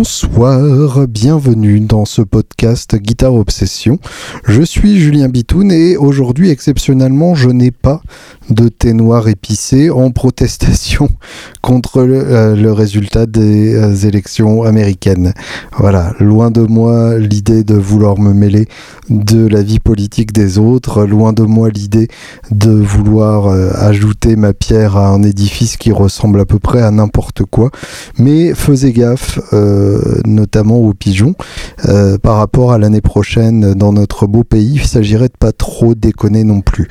uns Bonsoir, bienvenue dans ce podcast Guitare Obsession. Je suis Julien Bitoun et aujourd'hui exceptionnellement je n'ai pas de thé noir épicé en protestation contre le, euh, résultat des euh, élections américaines. Voilà, loin de moi l'idée de vouloir me mêler de la vie politique des autres, loin de moi l'idée de vouloir euh, ajouter ma pierre à un édifice qui ressemble à peu près à n'importe quoi, mais faisais gaffe, notamment aux pigeons, par rapport à l'année prochaine dans notre beau pays, il s'agirait de pas trop déconner non plus.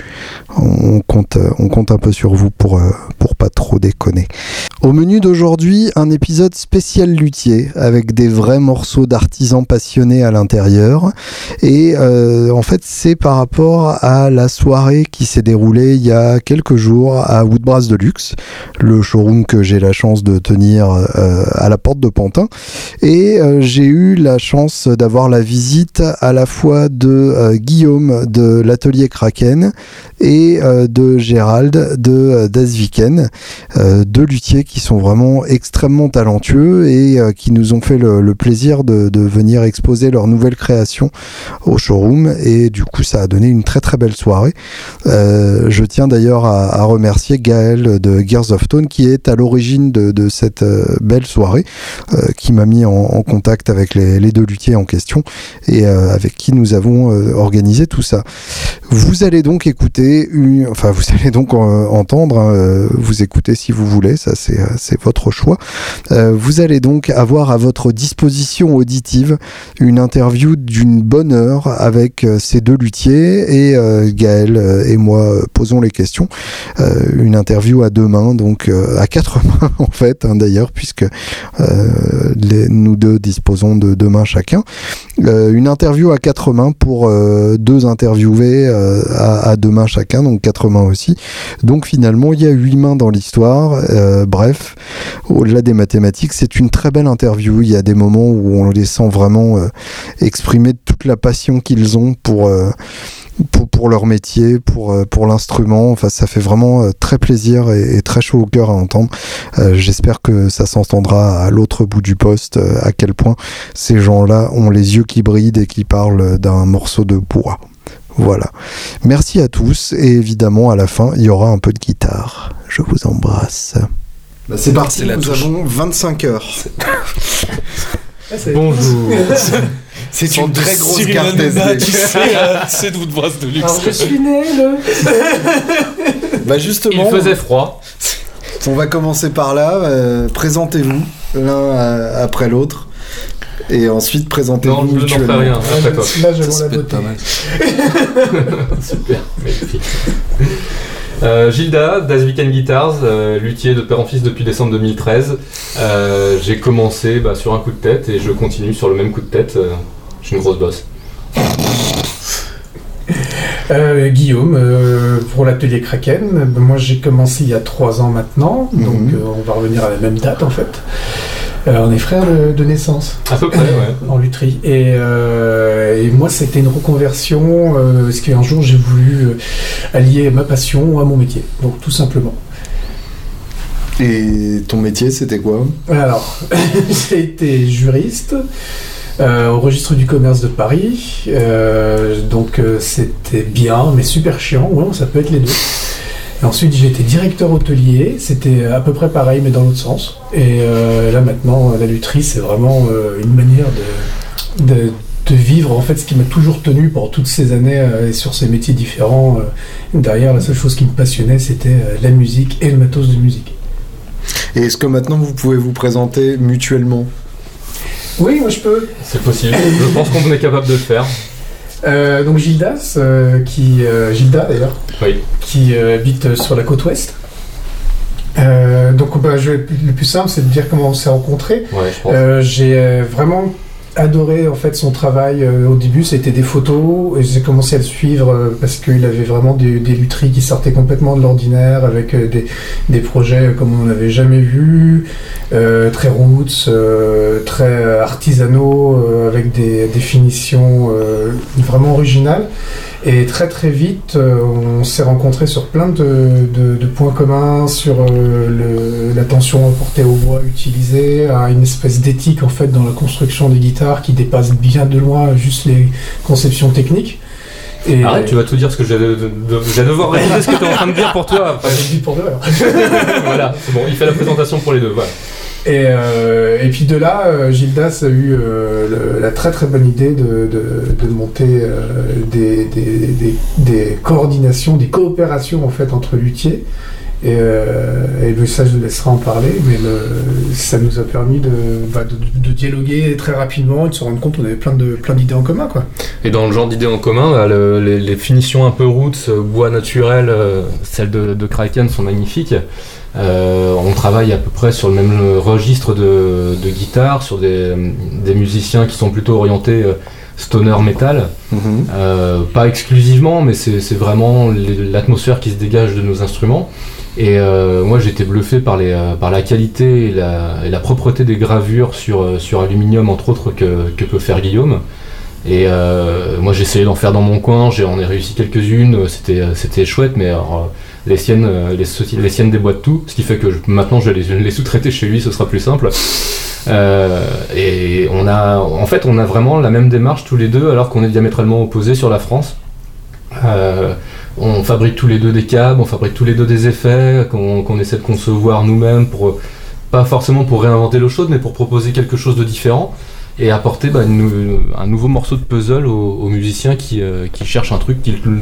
On compte on compte un peu sur vous pour, euh, pour pas trop déconner. Au menu d'aujourd'hui, un épisode spécial luthier avec des vrais morceaux d'artisans passionnés à l'intérieur. Et euh, en fait, c'est par rapport à la soirée qui s'est déroulée il y a quelques jours à Woodbrass de Luxe, le showroom que j'ai la chance de tenir euh, à la porte de Pantin. Et j'ai eu la chance d'avoir la visite à la fois de Guillaume de l'atelier Kraken et de Gérald de euh, Dasviken, euh, deux luthiers qui sont vraiment extrêmement talentueux et euh, qui nous ont fait le, plaisir de, venir exposer leur nouvelle création au showroom et du coup ça a donné une très très belle soirée. je tiens d'ailleurs à, remercier Gaël de Gears of Tone qui est à l'origine de, cette belle soirée, qui m'a mis en, contact avec les, deux luthiers en question et avec qui nous avons organisé tout ça. Vous allez donc écouter, enfin vous allez donc entendre, hein, euh, vous écoutez si vous voulez, ça c'est euh, votre choix. Euh, vous allez donc avoir à votre disposition auditive une interview d'une bonne heure avec ces deux luthiers et Gaël et moi posons les questions. une interview à deux mains, donc à quatre mains en fait hein, d'ailleurs, puisque les, nous deux disposons de deux mains chacun. une interview à quatre mains pour deux interviewés à, à, deux mains chacun, donc quatre mains aussi. Donc finalement, il y a huit mains dans l'histoire. Euh, bref, au-delà des mathématiques, c'est une très belle interview. Il y a des moments où on les sent vraiment euh, exprimer toute la passion qu'ils ont pour... Euh, pour, leur métier, pour, pour l'instrument. Enfin, ça fait vraiment très plaisir et, très chaud au cœur à entendre. J'espère que ça s'entendra à l'autre bout du poste, à quel point ces gens-là ont les yeux qui brillent et qui parlent d'un morceau de bois. Voilà. Merci à tous et évidemment à la fin il y aura un peu de guitare. Je vous embrasse. Bah, c'est parti, nous avons 25 heures. Bonjour. C'est une très grosse carte Tu c'est de Woodbrass de luxe. Alors je suis né le. bah justement. Il faisait froid. On va commencer par là. Euh, présentez-vous l'un euh, après l'autre et ensuite présentez-vous Non, je n'en fais rien. Après. Là, je vois la beauté. Pas mal. Super, magnifique. Euh, Gilda, Das Weekend Guitars, euh, luthier de père en fils depuis décembre 2013. Euh, j'ai commencé bah, sur un coup de tête et je continue sur le même coup de tête. Euh, j'ai une grosse bosse. Euh, Guillaume, pour l'atelier Kraken, moi j'ai commencé il y a trois ans maintenant, donc mhm. on va revenir à la même date en fait. Euh, on est frères de, naissance. À peu près, ouais. en lutherie. Euh, et, moi, c'était une reconversion, euh, parce qu'un jour, j'ai voulu allier ma passion à mon métier. Donc, tout simplement. Et ton métier, c'était quoi? Alors, j'ai été juriste. Au registre du commerce de Paris. donc c'était bien, mais super chiant. Ouais, ça peut être les deux ensuite, j'ai été directeur hôtelier. C'était à peu près pareil, mais dans l'autre sens. Et euh, là, maintenant, la lutherie, c'est vraiment euh, une manière de, de, vivre en fait ce qui m'a toujours tenu pendant toutes ces années euh, et sur ces métiers différents. derrière, la seule chose qui me passionnait, c'était la musique et le matos de musique. Et est-ce que maintenant, vous pouvez vous présenter mutuellement? Oui, moi je peux. C'est possible. je pense qu'on est capable de le faire. Euh, donc Gildas, euh, qui euh, Gilda d'ailleurs, qui habite sur la côte ouest. donc bah, le plus simple, c'est de dire comment on s'est rencontrés. J'ai vraiment adoré en fait son travail. au début, c'était des photos et j'ai commencé à le suivre parce qu'il avait vraiment des, des, lutheries qui sortaient complètement de l'ordinaire avec des, des, projets comme on n'avait jamais vu, très roots, très artisanaux, avec des définitions vraiment originales. Et très très vite, euh, on s'est rencontrés sur plein de, de- de points communs, sur euh, le- l'attention portée au bois utilisé, à une espèce d'éthique en fait dans la construction des guitares qui dépasse bien de loin juste les conceptions techniques. Et Arrête, tu vas tout dire ce que je vais, de- de- je vais devoir répéter ce que tu es en train de dire pour toi. après. Pour deux alors. voilà, c'est bon, il fait la présentation pour les deux. Voilà. Et, euh, et puis de là, euh, Gildas a eu euh, la très très bonne idée de, de- de monter des, des- des- des coordinations, des coopérations en fait entre luthiers. Et, ça, je le laisserai en parler, mais ça nous a permis de, bah, de, de dialoguer très rapidement et de se rendre compte qu'on avait plein de plein d'idées en commun, quoi. Et dans le genre d'idées en commun, bah, le- les, finitions un peu roots, bois naturel, celles de Kraken sont magnifiques. Euh, on travaille à peu près sur le même registre de, de guitare, sur des, des musiciens qui sont plutôt orientés euh, stoner metal. Mhm. Euh, pas exclusivement, mais c'est vraiment l'atmosphère qui se dégage de nos instruments. Et euh, moi j'étais bluffé par, les, par la qualité et la, et la propreté des gravures sur, sur aluminium, entre autres, que, que peut faire Guillaume. Et moi j'ai essayé d'en faire dans mon coin, j'en ai réussi quelques-unes, c'était chouette, mais alors, les siennes, euh, les, les siennes déboîtent tout, ce qui fait que maintenant je vais les, sous-traiter chez lui, ce sera plus simple. Euh, et on a, en fait, on a vraiment la même démarche tous les deux, alors qu'on est diamétralement opposés sur la France. Euh, on fabrique tous les deux des câbles, on fabrique tous les deux des effets qu'on essaie de concevoir nous-mêmes pour pas forcément pour réinventer l'eau chaude, mais pour proposer quelque chose de différent et apporter bah, un nouveau morceau de puzzle aux, musiciens qui, cherchent un truc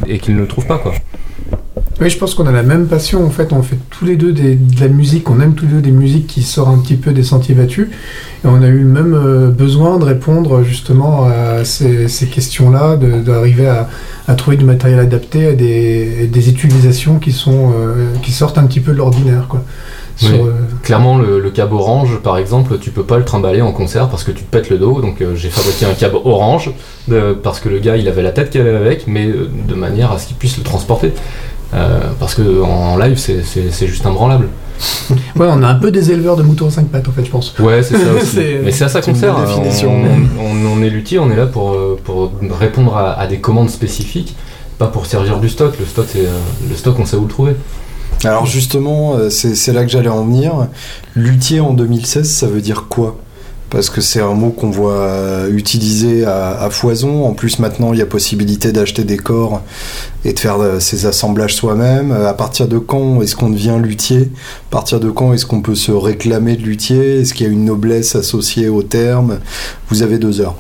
et qu'ils ne trouvent pas quoi. Oui, je pense qu'on a la même passion. En fait, on fait tous les deux des- de la musique. On aime tous les deux des musiques qui sortent un petit peu des sentiers battus. Et on a eu le même euh, besoin de répondre justement à ces, ces questions-là, d'arriver à, à trouver du matériel adapté à des, des utilisations qui sont euh, qui sortent un petit peu de l'ordinaire, quoi. Sur, Oui. euh, Clairement, le, le câble orange, par exemple, tu peux pas le trimballer en concert parce que tu te pètes le dos. Donc, euh, j'ai fabriqué un câble orange de- parce que le gars, il avait la tête qu'il avait avec, mais de manière à ce qu'il puisse le transporter. Euh, parce que en live, c'est- juste imbranlable. Ouais, on a un peu des éleveurs de moutons à cinq pattes, en fait, je pense. Ouais, c'est ça aussi. C'est- Mais c'est à ça qu'on sert. hein. définition. On, on- on est luthier, on est là pour, euh, pour répondre à, à des commandes spécifiques, pas pour servir du stock. Le stock, c'est euh, le stock, on sait où le trouver. Alors justement, c'est c'est là que j'allais en venir. Luthier en 2016, ça veut dire quoi? Parce que c'est un mot qu'on voit euh, utilisé à, à foison. En plus, maintenant, il y a possibilité d'acheter des corps et de faire euh, ces assemblages soi-même. Euh, À partir de quand est-ce qu'on devient luthier? À partir de quand est-ce qu'on peut se réclamer de luthier? Est-ce qu'il y a une noblesse associée au terme? Vous avez deux heures.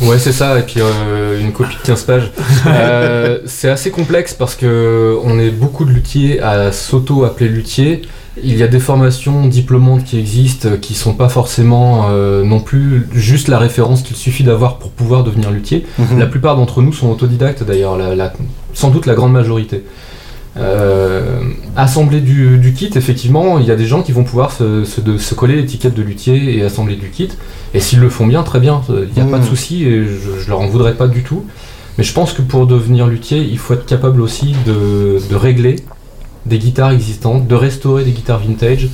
Ouais, c'est ça, et puis euh, une copie de 15 pages. Euh, c'est assez complexe parce que on est beaucoup de luthiers à s'auto-appeler luthier. Il y a des formations diplômantes qui existent euh, qui sont pas forcément euh, non plus juste la référence qu'il suffit d'avoir pour pouvoir devenir luthier. La plupart d'entre nous sont autodidactes d'ailleurs, la- la- sans doute la grande majorité. Euh, assembler du, du kit, effectivement, il y a des gens qui vont pouvoir se, se- de- se coller l'étiquette de luthier et assembler du kit. Et s'ils le font bien, très bien, il n'y a pas de Mm. souci et je, je leur en voudrais pas du tout. Mais je pense que pour devenir luthier, il faut être capable aussi de, de régler des guitares existantes, de restaurer des guitares vintage.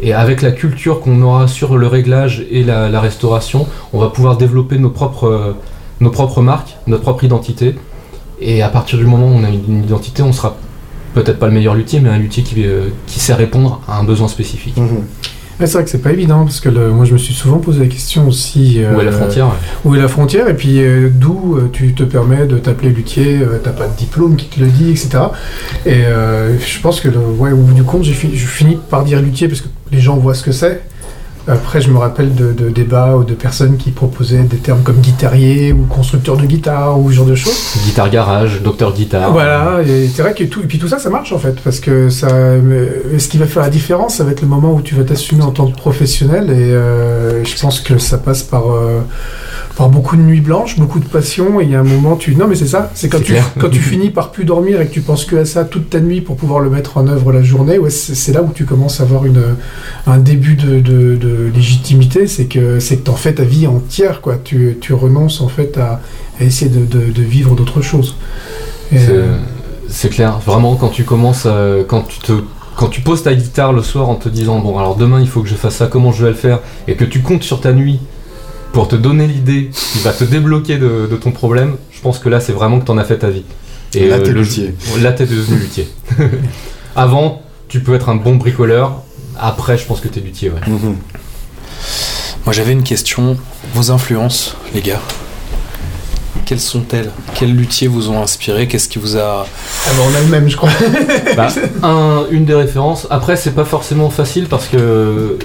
Et avec la culture qu'on aura sur le réglage et la, restauration, on va pouvoir développer nos propres, euh, nos propres marques, notre propre identité. Et à partir du moment où on a une, identité, on sera peut-être pas le meilleur luthier, mais un luthier qui, euh, sait répondre à un besoin spécifique. Mhm. C'est vrai que c'est pas évident parce que le- moi je me suis souvent posé la question aussi. Où est la euh, frontière. Où est la frontière et puis euh, d'où euh, tu te permets de t'appeler luthier, euh, t'as pas de diplôme qui te le dit, etc. Et euh, je pense que le, ouais, au bout du compte, j'ai fini, je finis par dire luthier parce que les gens voient ce que c'est. Après, je me rappelle de, de débats ou de personnes qui proposaient des termes comme guitarier ou constructeur de guitare ou ce genre de choses. Guitare garage, docteur guitare. Voilà, et c'est vrai que tout, et puis tout ça, ça marche en fait, parce que ça, ce qui va faire la différence, ça va être le moment où tu vas t'assumer en tant que professionnel, et euh, je pense que ça passe par, euh, par beaucoup de nuits blanches, beaucoup de passion, et il y a un moment, tu, non mais c'est ça, c'est quand tu, quand tu finis par plus dormir et que tu penses que à ça toute ta nuit pour pouvoir le mettre en œuvre la journée, ouais, c'est c'est là où tu commences à avoir une, un début de, de, de légitimité, c'est que c'est que t'en fais ta vie entière, quoi. Tu, tu renonces en fait à, à essayer de, de, de vivre d'autres choses. C'est- euh, C'est clair, vraiment quand tu commences, euh, quand tu te, quand tu poses ta guitare le soir en te disant bon alors demain il faut que je fasse ça, comment je vais le faire, et que tu comptes sur ta nuit pour te donner l'idée qui va te débloquer de, de ton problème, je pense que là c'est vraiment que t'en as fait ta vie. Et Là, t'es le- luthier. Là, t'es devenu luthier. Avant, tu peux être un bon bricoleur. Après, je pense que t'es luthier, ouais. Mhm. Moi j'avais une question. Vos influences, les gars Quelles sont-elles? Quels luthiers vous ont inspiré? Qu'est-ce qui vous a. Ah bah, on a le même, je crois. Bah, un- une des références. Après, c'est pas forcément facile parce que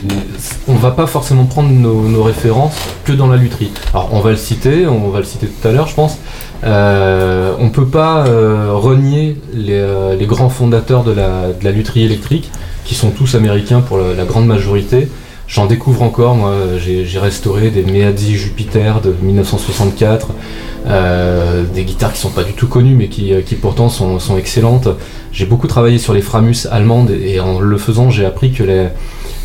on va pas forcément prendre nos, nos références que dans la lutherie. Alors, on va le citer, on va le citer tout à l'heure, je pense. Euh, on peut pas euh, renier les, euh, les grands fondateurs de la, de la lutherie électrique, qui sont tous américains pour la, la grande majorité. J'en découvre encore, moi, j'ai restauré des Meadzi Jupiter de 1964, euh, des guitares qui sont pas du tout connues, mais qui, qui pourtant sont, sont excellentes. J'ai beaucoup travaillé sur les Framus allemandes et en le faisant, j'ai appris que les-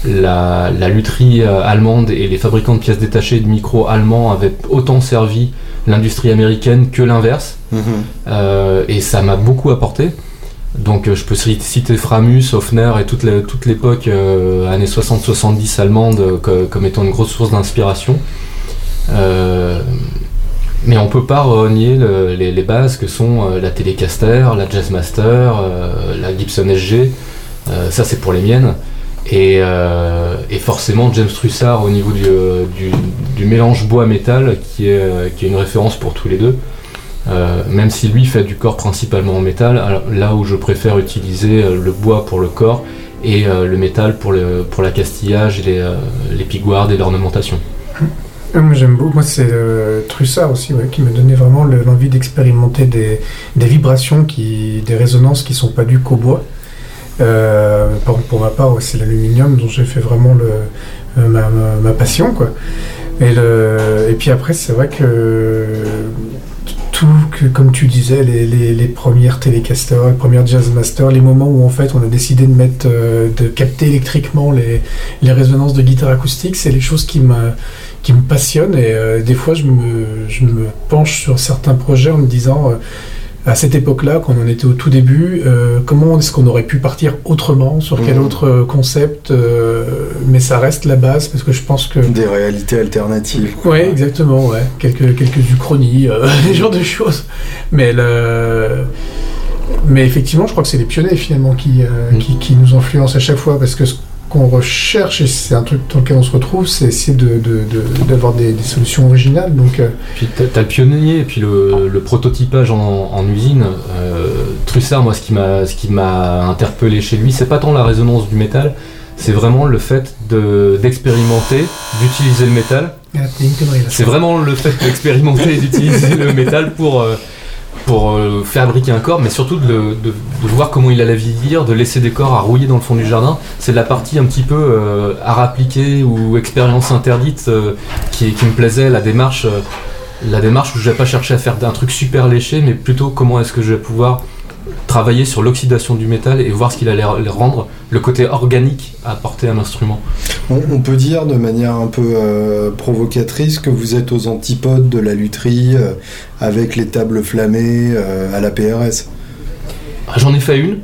la, la lutherie euh, allemande et les fabricants de pièces détachées et de micros allemands avaient autant servi l'industrie américaine que l'inverse. Mhm. Euh, et ça m'a beaucoup apporté. Donc euh, je peux ci- citer Framus, Hofner et toute l'époque euh, années 60-70 allemande euh, co- comme étant une grosse source d'inspiration. Mais on peut pas renier le- les, bases que sont la Telecaster, la Jazzmaster, la Gibson SG. Ça c'est pour les miennes. Et, forcément James Trussard au niveau du, mélange bois-métal qui est une référence pour tous les deux. Euh, même si lui fait du corps principalement en métal, là où je préfère utiliser euh, le bois pour le corps et euh, le métal pour, le, pour l'accastillage les, les et l'ornementation. Ah, j'aime beaucoup, moi c'est Trussard aussi qui m'a donné vraiment le- l'envie d'expérimenter des, vibrations, des résonances qui sont pas dues qu'au bois. Pour, pour ma part, c'est l'aluminium dont j'ai fait vraiment ma, passion. Et puis après, c'est vrai que tout, que, comme tu disais, les, les, les premières Telecaster, les premières Jazzmaster, les moments où en fait on a décidé de mettre, euh, de capter électriquement les, les résonances de guitare acoustique, c'est les choses qui me, qui me passionnent et euh, des fois je me, je me penche sur certains projets en me disant euh, à cette époque-là, quand on était au tout début, euh, comment est-ce qu'on aurait pu partir autrement, sur quel Mhm. autre euh, concept, euh, mais ça reste la base parce que je pense que Des réalités alternatives. Ouais, exactement, ouais. Quelques, quelques uchronies, euh, ce genre de choses. Mais, le... Mais effectivement, je crois que c'est les pionniers finalement qui, qui, qui nous influencent à chaque fois parce que ce qu'on recherche, et c'est un truc dans lequel on se retrouve, c'est essayer de, de- de- d'avoir des, des solutions originales. Donc, euh, Puis t'as, t'as le pionnier et puis le, le prototypage en, en usine. Euh, Trussard, moi, ce qui m'a, interpellé chez lui, c'est pas tant la résonance du métal, c'est vraiment le fait de, d'expérimenter, d'utiliser le métal. C'est vraiment le fait d'expérimenter et d'utiliser le métal pour, euh, pour euh, fabriquer un corps, mais surtout de, voir comment il allait vieillir, de laisser des corps à rouiller dans le fond du jardin. C'est la partie un petit peu euh, art ou expérience interdite euh, qui, qui me plaisait, la démarche, euh, la démarche où je vais pas chercher à faire un truc super léché, mais plutôt comment est-ce que je vais pouvoir travailler sur l'oxydation du métal et voir ce qu'il allait rendre, le côté organique à apporter à un instrument. On, on peut dire de manière un peu euh, provocatrice que vous êtes aux antipodes de la lutherie euh, avec les tables flammées euh, à la PRS. Ah, J'en ai fait une.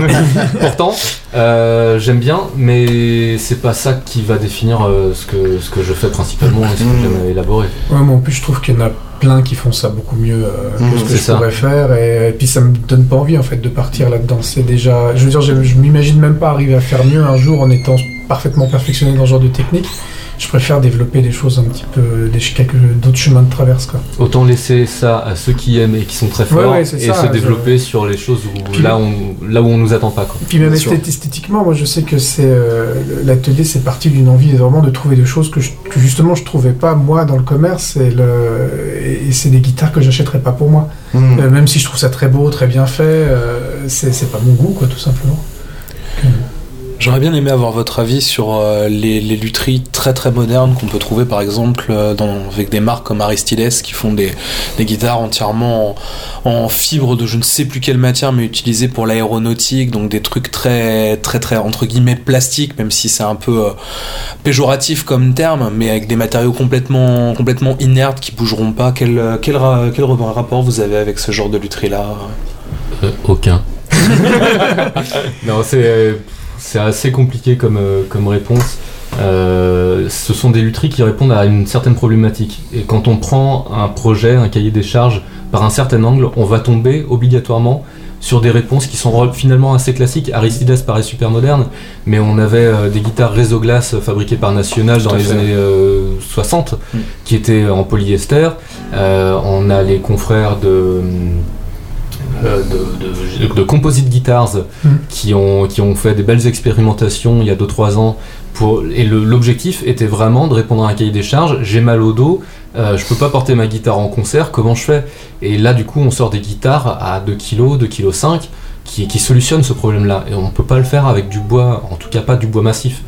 Pourtant, euh, j'aime bien, mais c'est pas ça qui va définir euh, ce, que, ce que je fais principalement et ce que Mm. j'aime élaborer. Ouais, mais en plus, je trouve qu'il y en a plein qui font ça beaucoup mieux euh, Mmh, que ce que je ça. pourrais faire. Et, et puis, ça me donne pas envie, en fait, de partir là-dedans. C'est déjà... Je veux dire, je, je m'imagine même pas arriver à faire mieux un jour en étant parfaitement perfectionné dans ce genre de technique. Je préfère développer des choses un petit peu... Des, quelques d'autres chemins de traverse, quoi. Autant laisser ça à ceux qui aiment et qui sont très forts Ouais, ouais, c'est et ça, se je- développer sur les choses où, Puis- là, on, là où on nous attend pas. Quoi. Puis même esthétiquement, moi je sais que c'est euh, l'atelier, c'est parti d'une envie vraiment de trouver des choses que, je- que justement je trouvais pas moi dans le commerce et, le, et c'est des guitares que j'achèterais pas pour moi. Hmm. Euh, même si je trouve ça très beau, très bien fait, euh, c'est c'est pas mon goût quoi tout simplement. J'aurais bien aimé avoir votre avis sur euh, les, les lutheries très très modernes qu'on peut trouver par exemple euh, dans, avec des marques comme Aristides qui font des, des guitares entièrement en, en fibre de je ne sais plus quelle matière mais utilisées pour l'aéronautique donc des trucs très très très entre guillemets plastiques même si c'est un peu euh, péjoratif comme terme mais avec des matériaux complètement complètement inertes qui bougeront pas quel, quel, quel rapport vous avez avec ce genre de lutherie là Euh, aucun. non, c'est euh, c'est assez compliqué comme, euh, comme réponse. Euh, ce sont des lutheries qui répondent à une certaine problématique. Et quand on prend un projet, un cahier des charges par un certain angle, on va tomber obligatoirement sur des réponses qui sont finalement assez classiques. Aristides paraît super moderne, mais on avait euh, des guitares réseau glace fabriquées par National dans les années 60 mm. qui étaient en polyester. on a les confrères de de, de, composite guitars hmm. qui, ont, qui ont fait des belles expérimentations il y a 2-3 ans. Pour, et l'objectif était vraiment de répondre à un cahier des charges. J'ai mal au dos, euh, je peux pas porter ma guitare en concert, comment je fais? Et là, du coup, on sort des guitares à 2 kg, 2 kg 5 qui, qui solutionnent ce problème-là. Et on peut pas le faire avec du bois, en tout cas pas du bois massif.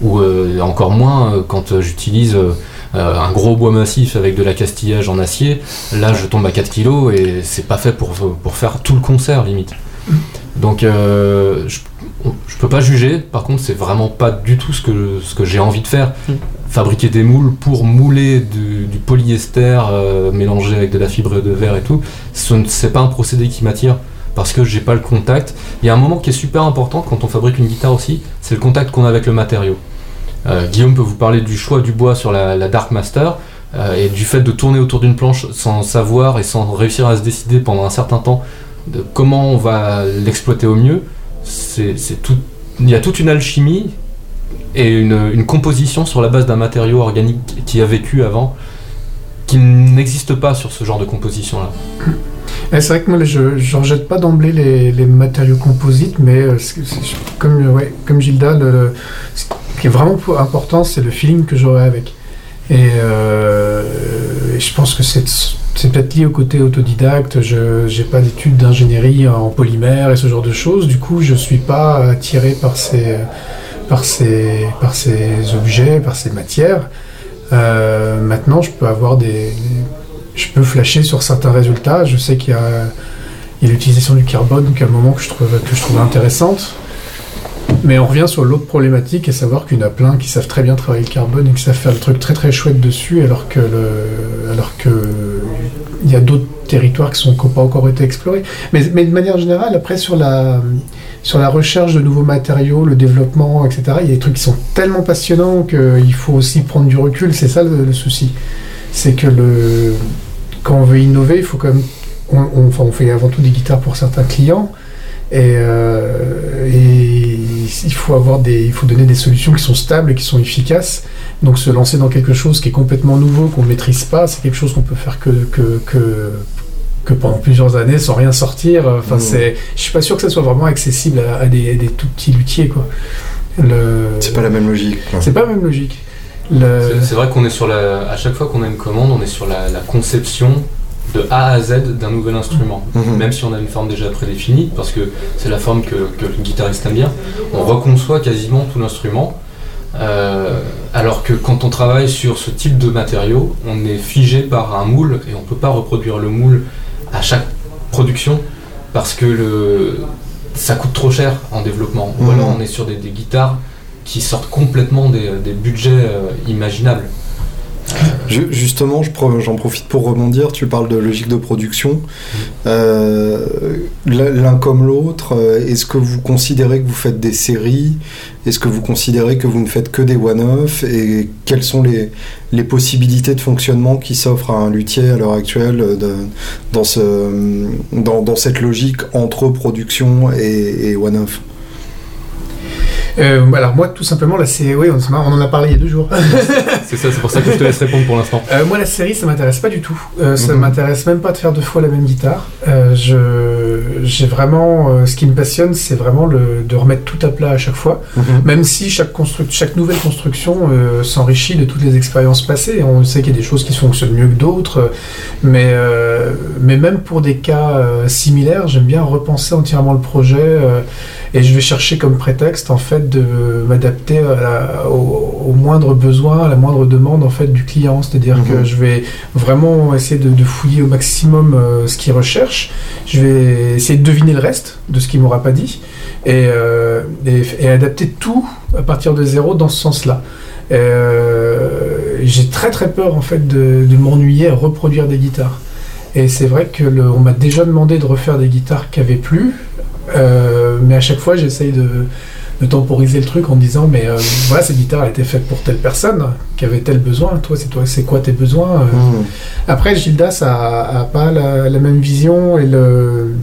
Ou euh, encore moins quand j'utilise euh, un gros bois massif avec de la castillage en acier, là je tombe à 4 kg et c'est pas fait pour, pour faire tout le concert limite. Donc euh, je, je, peux pas juger, par contre c'est vraiment pas du tout ce que, ce que j'ai envie de faire. Fabriquer des moules pour mouler du, polyester euh, mélangé avec de la fibre de verre et tout, c'est pas un procédé qui m'attire parce que j'ai pas le contact. Il y a un moment qui est super important quand on fabrique une guitare aussi, c'est le contact qu'on a avec le matériau. Euh, Guillaume peut vous parler du choix du bois sur la, Dark Master euh, et du fait de tourner autour d'une planche sans savoir et sans réussir à se décider pendant un certain temps de comment on va l'exploiter au mieux. Il y a toute une alchimie et une, composition sur la base d'un matériau organique qui a vécu avant qui n'existe pas sur ce genre de composition là. C'est vrai que moi, je n'en jette pas d'emblée les, matériaux composites, mais euh, comme, Gilda, qui est vraiment important, c'est le feeling que j'aurai avec. Et, euh, je pense que c'est peut-être lié au côté autodidacte. Je n'ai pas d'études d'ingénierie en polymère et ce genre de choses. Du coup, je ne suis pas attiré par ces, objets, par ces matières. Euh, maintenant, je peux avoir des, je peux flasher sur certains résultats. Je sais qu'il y a, l'utilisation du carbone, donc à un moment que je que je trouve intéressante. Mais on revient sur l'autre problématique, et savoir qu'il y en a plein qui savent très bien travailler le carbone et qui savent faire le truc très très chouette dessus, alors que alors que il y a d'autres territoires qui n'ont pas encore été explorés. Mais, de manière générale, après sur la sur la recherche de nouveaux matériaux, le développement, etc. Il y a des trucs qui sont tellement passionnants qu'il faut aussi prendre du recul. C'est ça le, souci, c'est que quand on veut innover, il faut quand enfin, on fait avant tout des guitares pour certains clients. Et, euh, et, il faut avoir des, il faut donner des solutions qui sont stables et qui sont efficaces. Donc se lancer dans quelque chose qui est complètement nouveau, qu'on ne maîtrise pas, c'est quelque chose qu'on peut faire que, que, que, que, pendant plusieurs années sans rien sortir. Enfin, mmh. c'est, je suis pas sûr que ça soit vraiment accessible à, des, des, tout petits luthiers, quoi. Le... C'est pas la même logique. C'est pas la même logique. C'est vrai qu'on est sur la, à chaque fois qu'on a une commande, on est sur la, la conception de A à Z d'un nouvel instrument. Mhm. Même si on a une forme déjà prédéfinie, parce que c'est la forme que, le guitariste aime bien, on reconçoit quasiment tout l'instrument. Euh, alors que quand on travaille sur ce type de matériau, on est figé par un moule et on ne peut pas reproduire le moule à chaque production parce que le, ça coûte trop cher en développement. Ou alors mhm. on est sur des, guitares qui sortent complètement des, budgets euh, imaginables justement, j'en profite pour rebondir. Tu parles de logique de production. Euh, l'un comme l'autre, euh, est-ce que vous considérez que vous faites des séries? Est-ce que vous considérez que vous ne faites que des one-off? Et quelles sont les, possibilités de fonctionnement qui s'offrent à un luthier à l'heure actuelle dans, ce, dans, cette logique entre production et one-off? Euh, alors moi, tout simplement, la série, oui, on, en a parlé il y a deux jours. c'est ça, c'est pour ça que je te laisse répondre pour l'instant. Euh, moi, la série, ça m'intéresse pas du tout. Euh, Ça mhm. m'intéresse même pas de faire deux fois la même guitare. Euh, je, j'ai vraiment, ce qui me passionne, c'est vraiment le, de remettre tout à plat à chaque fois, mhm. même si chaque chaque nouvelle construction s'enrichit de toutes les expériences passées. On sait qu'il y a des choses qui fonctionnent mieux que d'autres, mais mais même pour des cas similaires, j'aime bien repenser entièrement le projet et je vais chercher comme prétexte en fait de m'adapter au, moindre besoin, à la moindre demande en fait du client. C'est-à-dire que mhm. je vais vraiment essayer de, fouiller au maximum euh, ce qu'il recherche. Je vais essayer de deviner le reste de ce qu'il m'aura pas dit et, euh, et, adapter tout à partir de zéro dans ce sens-là. Euh, j'ai très très peur en fait de, de m'ennuyer à reproduire des guitares. Et c'est vrai que on m'a déjà demandé de refaire des guitares qui avaient plus, euh, mais à chaque fois, j'essaye de, de temporiser le truc en disant mais euh, voilà cette guitare elle était faite pour telle personne qui avait tel besoin toi c'est toi c'est quoi tes besoins euh? Mhm. après Gildas a, a pas la, la même vision et le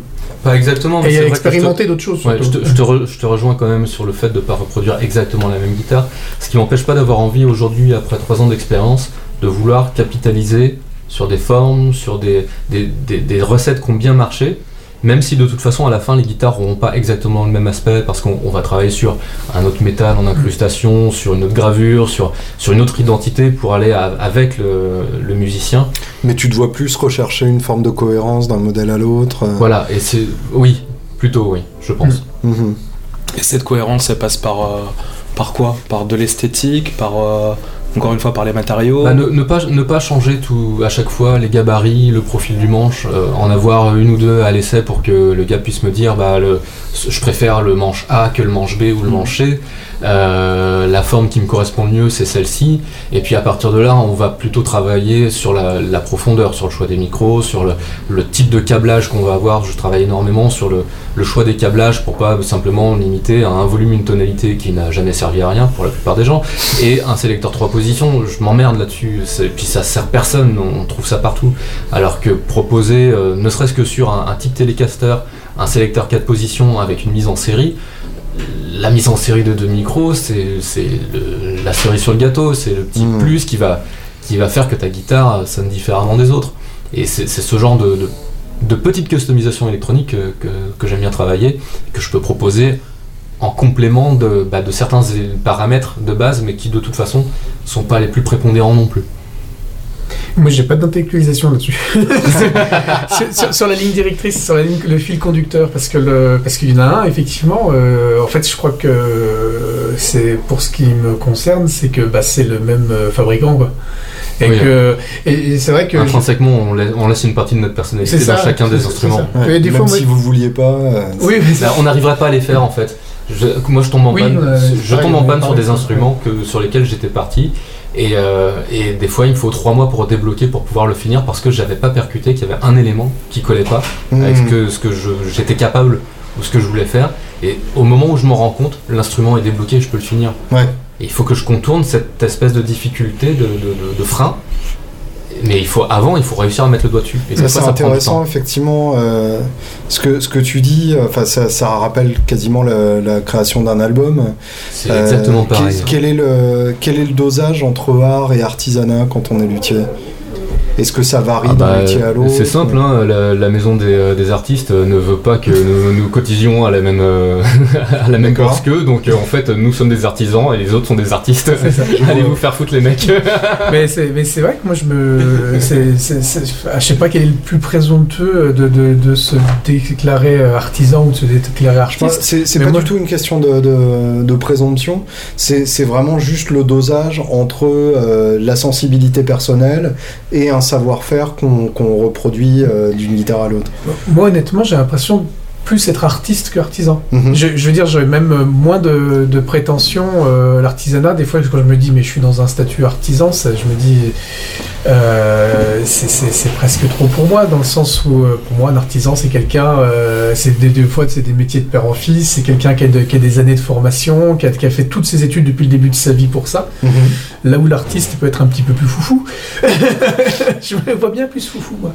Pas exactement, mais et a vrai d'autres choses Ouais, je, te, je te re- je te rejoins quand même sur le fait de ne pas reproduire exactement la même guitare, ce qui m'empêche pas d'avoir envie aujourd'hui, après trois ans d'expérience, de vouloir capitaliser sur des formes, sur des, des, des- des recettes qui ont bien marché, même si de toute façon à la fin les guitares n'auront pas exactement le même aspect, parce qu'on on va travailler sur un autre métal en incrustation, sur une autre gravure, sur, sur une autre identité pour aller à- avec le, le musicien. Mais tu te vois plus rechercher une forme de cohérence d'un modèle à l'autre. euh. Voilà, et c'est... Oui, plutôt oui, je pense. Mhm. Et cette cohérence, elle passe par, euh, par quoi? Par de l'esthétique, par euh, encore une fois par les matériaux. Bah, ne, ne pas, ne pas changer tout à chaque fois les gabarits, le profil du manche, euh, en avoir une ou deux à l'essai pour que le gars puisse me dire bah, le, je préfère le manche A que le manche B ou le manche C. Euh, la forme qui me correspond le mieux c'est celle-ci. Et puis à partir de là, on va plutôt travailler sur la, profondeur, sur le choix des micros, sur le, type de câblage qu'on va avoir. Je travaille énormément sur le, choix des câblages pour pas simplement limiter à un volume, une tonalité qui n'a jamais servi à rien pour la plupart des gens et un sélecteur 3 positions, je m'emmerde là-dessus, C'est- puis ça sert personne, on trouve ça partout. Alors que proposer, euh, ne serait-ce que sur un, un type télécaster, un sélecteur 4 positions avec une mise en série, la mise en série de deux micros, c'est la cerise sur le gâteau, c'est le petit Mm. plus qui va, qui va faire que ta guitare sonne différemment des autres. Et c'est ce genre de, de, de petite customisation électronique que, que, que j'aime bien travailler, que je peux proposer en complément de, bah, de certains paramètres de base, mais qui de toute façon sont pas les plus prépondérants non plus. Moi, j'ai pas d'intellectualisation là-dessus. sur, sur- sur la ligne directrice, sur la ligne, le fil conducteur, parce que le, parce qu'il y en a un, effectivement. euh, en fait, je crois que c'est pour ce qui me concerne, c'est que bah, c'est le même euh, fabricant, quoi. Et Oui. que, et, et c'est vrai que Intrinsèquement, on laisse, on laisse une partie de notre personnalité C'est dans chacun des instruments. ça. Ouais, Mais des Même fois, moi- si vous vouliez pas. euh, oui, mais Bah, on n'arriverait pas à les faire en fait. Je- moi je tombe en Oui, panne, euh, je tombe en panne sur des instruments que, sur lesquels j'étais parti. Et, euh, et des fois il me faut trois mois pour débloquer pour pouvoir le finir parce que j'avais pas percuté qu'il y avait un élément qui collait pas avec ce mhm. que, ce que j'étais capable ou ce que je voulais faire. Et au moment où je m'en rends compte, l'instrument est débloqué et je peux le finir. Ouais. Et il faut que je contourne cette espèce de difficulté, de, de- de- de frein. Mais il faut, avant, il faut réussir à mettre le doigt dessus. Et c'est intéressant, effectivement. euh, ce, que, ce que tu dis, enfin, ça, ça rappelle quasiment la, la création d'un album. C'est Euh, exactement quel- pareil. Quel, est le, quel est le dosage entre art et artisanat quand on est luthier? Est-ce que ça varie Ah d'un bah, luthier à l'autre c'est simple, hein, la, la maison des, euh, des artistes euh, ne veut pas que nous, nous cotisions à la même, euh, à la même D'accord. bourse qu'eux, donc en fait nous sommes des artisans et les autres sont des artistes. Allez vous faire foutre les mecs. mais c'est mais c'est vrai que moi je me c'est c'est- c'est- je sais pas quel est le plus présomptueux de, de, de se déclarer artisan ou de se déclarer artiste C'est pas moi, du tout une question de, de, de présomption, c'est c'est vraiment juste le dosage entre euh, la sensibilité personnelle et un savoir-faire qu'on reproduit euh, d'une guitare à l'autre. moi honnêtement j'ai l'impression de plus être artiste que artisan Mhm. je, je veux dire j'avais même euh, moins de, de prétention euh, l'artisanat des fois quand je me dis mais je suis dans un statut artisan ça, je me dis euh, c'est- presque trop pour moi dans le sens où euh, pour moi un artisan c'est quelqu'un euh, c'est des deux fois c'est des métiers de père en fils c'est quelqu'un qui, a de- qui a des années de formation qui a, qui a fait toutes ses études depuis le début de sa vie pour ça Mhm. Là où l'artiste peut être un petit peu plus foufou. je me vois bien plus foufou, moi.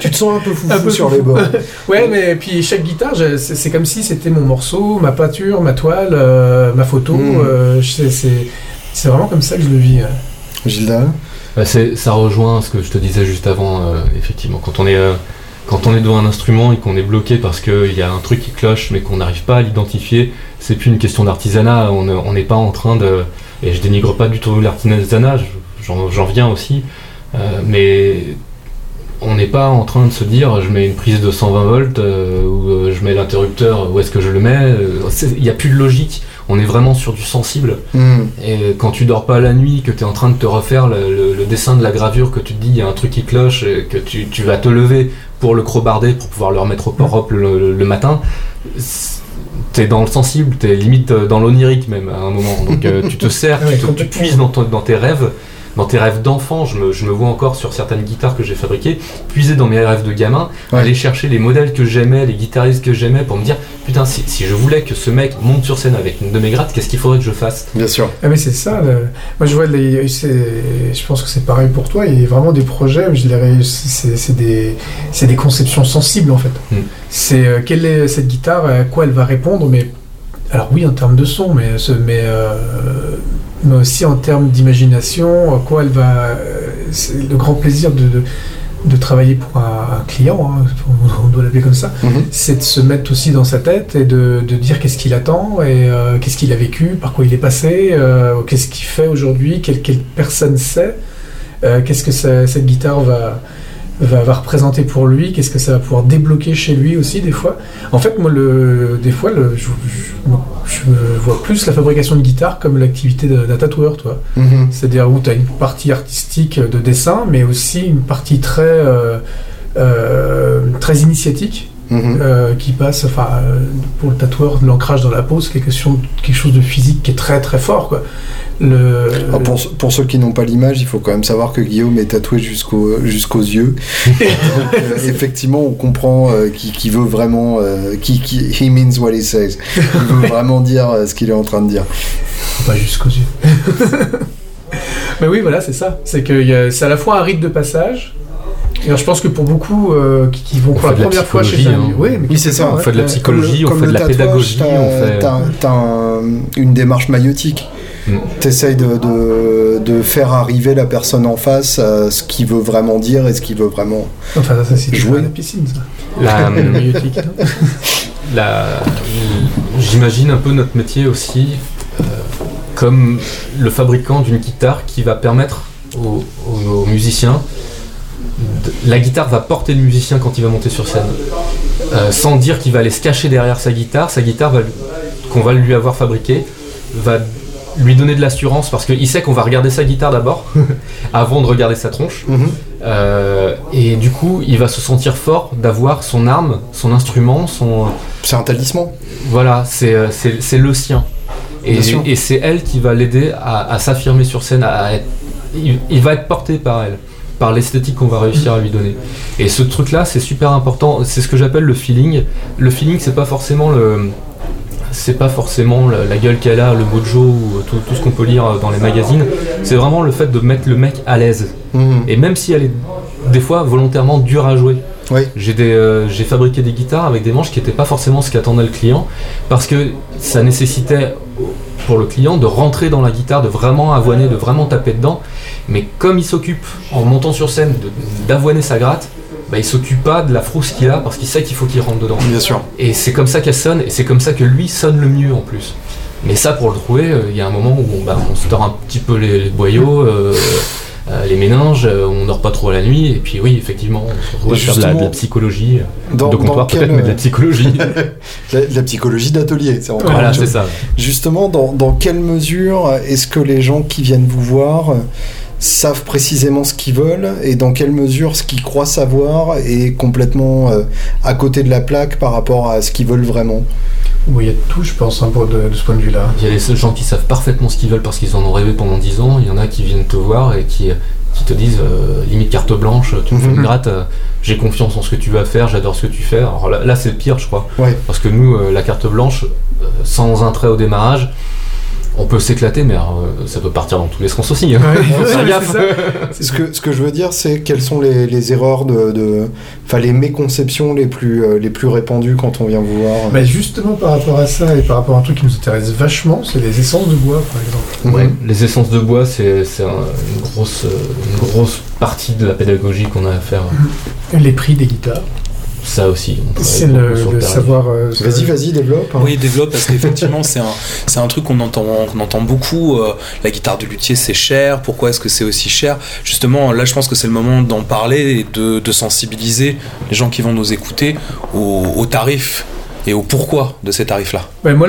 Tu te sens un peu foufou Un peu sur foufou. les bords. Ouais, mais puis chaque guitare, c'est comme si c'était mon morceau, ma peinture, ma toile, euh, ma photo. Mm. euh, c'est c'est vraiment comme ça que je le vis. euh. Gilda? Bah, ça rejoint ce que je te disais juste avant, euh, effectivement. Quand on est, euh, quand on est devant un instrument et qu'on est bloqué parce qu'il y a un truc qui cloche mais qu'on n'arrive pas à l'identifier, c'est plus une question d'artisanat. On ne- on n'est pas en train de. Et je dénigre pas du tout l'artisanat, je- j'en viens aussi. euh, mais on n'est pas en train de se dire je mets une prise de 120 volts ou je mets l'interrupteur, où est-ce que je le mets Il n'y a plus de logique. On est vraiment sur du sensible. Mhm. Et quand tu dors pas la nuit, que tu es en train de te refaire le, le- le dessin de la gravure, que tu te dis il y a un truc qui cloche, et que tu, tu vas te lever pour le crobarder, pour pouvoir le remettre au propre le, le- le matin, t'es dans le sensible, t'es limite euh, dans l'onirique même à un moment. Donc euh, tu te sers, Ah tu, te- tu puises dans, ton- dans tes rêves dans tes rêves d'enfant. Je me, je me vois encore sur certaines guitares que j'ai fabriquées, puiser dans mes rêves de gamin, Ouais. aller chercher les modèles que j'aimais, les guitaristes que j'aimais pour me dire putain, si, si je voulais que ce mec monte sur scène avec une de mes grattes, qu'est-ce qu'il faudrait que je fasse? Bien sûr. Ah mais c'est ça. le- Moi je vois les, je pense que c'est pareil pour toi. Il y a vraiment des projets. Je les c'est c'est des, c'est des conceptions sensibles en fait. Mm. C'est euh, quelle est cette guitare, à quoi elle va répondre, mais alors oui en termes de son, mais mais euh, mais aussi en termes d'imagination, quoi elle va. euh, C'est le grand plaisir de, de, de travailler pour un, un client, hein, on doit l'appeler comme ça Mhm. c'est de se mettre aussi dans sa tête et de, de dire qu'est-ce qu'il attend et euh, qu'est-ce qu'il a vécu, par quoi il est passé, euh, qu'est-ce qu'il fait aujourd'hui, quelle, quelle personne c'est, euh, qu'est-ce que ça- cette guitare va, va, va représenter pour lui, qu'est-ce que ça va pouvoir débloquer chez lui aussi des fois. En fait, moi, le, des fois, le, je, je- je vois plus la fabrication de guitare comme l'activité d'un d'un tatoueur, toi. Mhm. C'est-à-dire où tu as une partie artistique de dessin, mais aussi une partie très, euh, euh, très initiatique Mhm. euh, qui passe, enfin, euh, pour le tatoueur, l'ancrage dans la peau, c'est quelque chose, quelque chose de physique qui est très très fort, quoi. Le, Ah, pour, pour ceux qui n'ont pas l'image, il faut quand même savoir que Guillaume est tatoué jusqu'au- jusqu'aux yeux. Donc, euh, effectivement, on comprend euh, qu'il qu'il veut vraiment. euh, he means what he says. Il veut vraiment dire euh, ce qu'il est en train de dire. pas jusqu'aux yeux. Mais oui, voilà, c'est ça. Que c'est à la fois un rite de passage. Alors, je pense que pour beaucoup euh, qui, qui vont On pour la première fois chez un hein. oui, c'est ça. On fait de la ouais. psychologie, on fait de la tatouage, pédagogie, t'as- on fait. Un- une démarche maïotique. Mm. T'essayes de, de, de faire arriver la personne en face à ce qu'il veut vraiment dire et ce qu'il veut vraiment. Enfin, ça, c'est Jouer. à la piscine, ça. La, La maïotique. la- J'imagine un peu notre métier aussi euh, comme le fabricant d'une guitare qui va permettre aux, aux- aux musiciens. La guitare va porter le musicien quand il va monter sur scène. Euh, sans dire qu'il va aller se cacher derrière sa guitare, sa guitare qu'on va lui avoir fabriquée va lui donner de l'assurance parce qu'il sait qu'on va regarder sa guitare d'abord avant de regarder sa tronche. Euh, et du coup, il va se sentir fort d'avoir son arme, son instrument, son, C'est un talisman. voilà, c'est euh, le sien. Et, c'est elle qui va l'aider à, à s'affirmer sur scène. À être- il, il va être porté par elle, par l'esthétique qu'on va réussir à lui donner. Et ce truc-là, c'est super important. C'est ce que j'appelle le feeling. Le feeling, c'est pas forcément le. C'est pas forcément la, la gueule qu'elle a, le mojo ou tout, tout ce qu'on peut lire dans les magazines. C'est vraiment le fait de mettre le mec à l'aise. Mhm. Et même si elle est des fois volontairement dure à jouer. Oui. J'ai des, euh, j'ai fabriqué des guitares avec des manches qui n'étaient pas forcément ce qu'attendait le client, parce que ça nécessitait pour le client de rentrer dans la guitare, de vraiment avoiner, de vraiment taper dedans. Mais comme il s'occupe en montant sur scène d'avoiner sa gratte, bah, il s'occupe pas de la frousse qu'il a parce qu'il sait qu'il faut qu'il rentre dedans. Bien sûr. Et c'est comme ça qu'elle sonne, et c'est comme ça que lui sonne le mieux en plus. Mais ça, pour le trouver, euh, il y a un moment où on, bah, on se tord un petit peu les, les boyaux, euh, euh, les méninges, euh, on dort pas trop la nuit, et puis oui, effectivement, on se retrouve à faire de la, de la justement, psychologie, Dans, de comptoir peut-être, mais de la psychologie. la, la psychologie d'atelier, c'est encore voilà, c'est ça. Justement, dans, dans quelle mesure est-ce que les gens qui viennent vous voir euh, savent précisément ce qu'ils veulent et dans quelle mesure ce qu'ils croient savoir est complètement euh, à côté de la plaque par rapport à ce qu'ils veulent vraiment Oui, il y a tout, je pense, hein, pour de, de ce point de vue-là. Il y a des gens qui savent parfaitement ce qu'ils veulent parce qu'ils en ont rêvé pendant 10 ans, il y en a qui viennent te voir et qui, qui te disent euh, limite carte blanche, tu me fais Mhm. une gratte, euh, j'ai confiance en ce que tu vas faire, j'adore ce que tu fais. Alors là, là, c'est le pire, je crois. Ouais. Parce que nous, euh, la carte blanche, euh, sans un trait au démarrage, on peut s'éclater, mais alors, euh, ça peut partir dans tous les sens aussi. hein. Ouais. Ce que, ce que je veux dire, c'est quelles sont les, les erreurs de, Enfin, les méconceptions les plus, euh, les plus répandues quand on vient vous voir Bah, justement, par rapport à ça et par rapport à un truc qui nous intéresse vachement, c'est les essences de bois, par exemple. Ouais, les essences de bois, c'est c'est un- une, grosse, euh, une grosse partie de la pédagogie qu'on a à faire. Les prix des guitares. Ça aussi. on C'est le, savoir. euh, Vas-y, vas-y, développe. hein. Oui, développe parce qu'effectivement c'est un c'est un truc qu'on entend qu'on entend beaucoup. euh, la guitare de luthier c'est cher. Pourquoi est-ce que c'est aussi cher? Justement, là je pense que c'est le moment d'en parler et de, de sensibiliser les gens qui vont nous écouter aux, aux tarifs et au pourquoi de ces tarifs-là. Ouais, moi,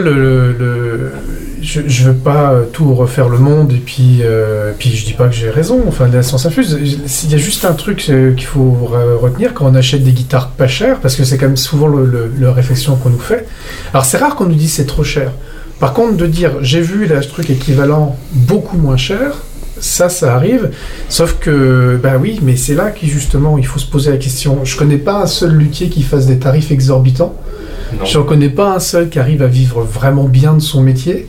je, je veux pas euh, tout refaire le monde et puis, euh, puis je dis pas que j'ai raison. Enfin, la science infuse. Il y a juste un truc euh, qu'il faut re- retenir quand on achète des guitares pas chères, parce que c'est quand même souvent la réflexion qu'on nous fait. Alors, c'est rare qu'on nous dise c'est trop cher. Par contre, de dire j'ai vu là, ce truc équivalent beaucoup moins cher, ça, ça arrive. Sauf que, bah oui, mais c'est là que justement il faut se poser la question. Je connais pas un seul luthier qui fasse des tarifs exorbitants. Je ne connais pas un seul qui arrive à vivre vraiment bien de son métier.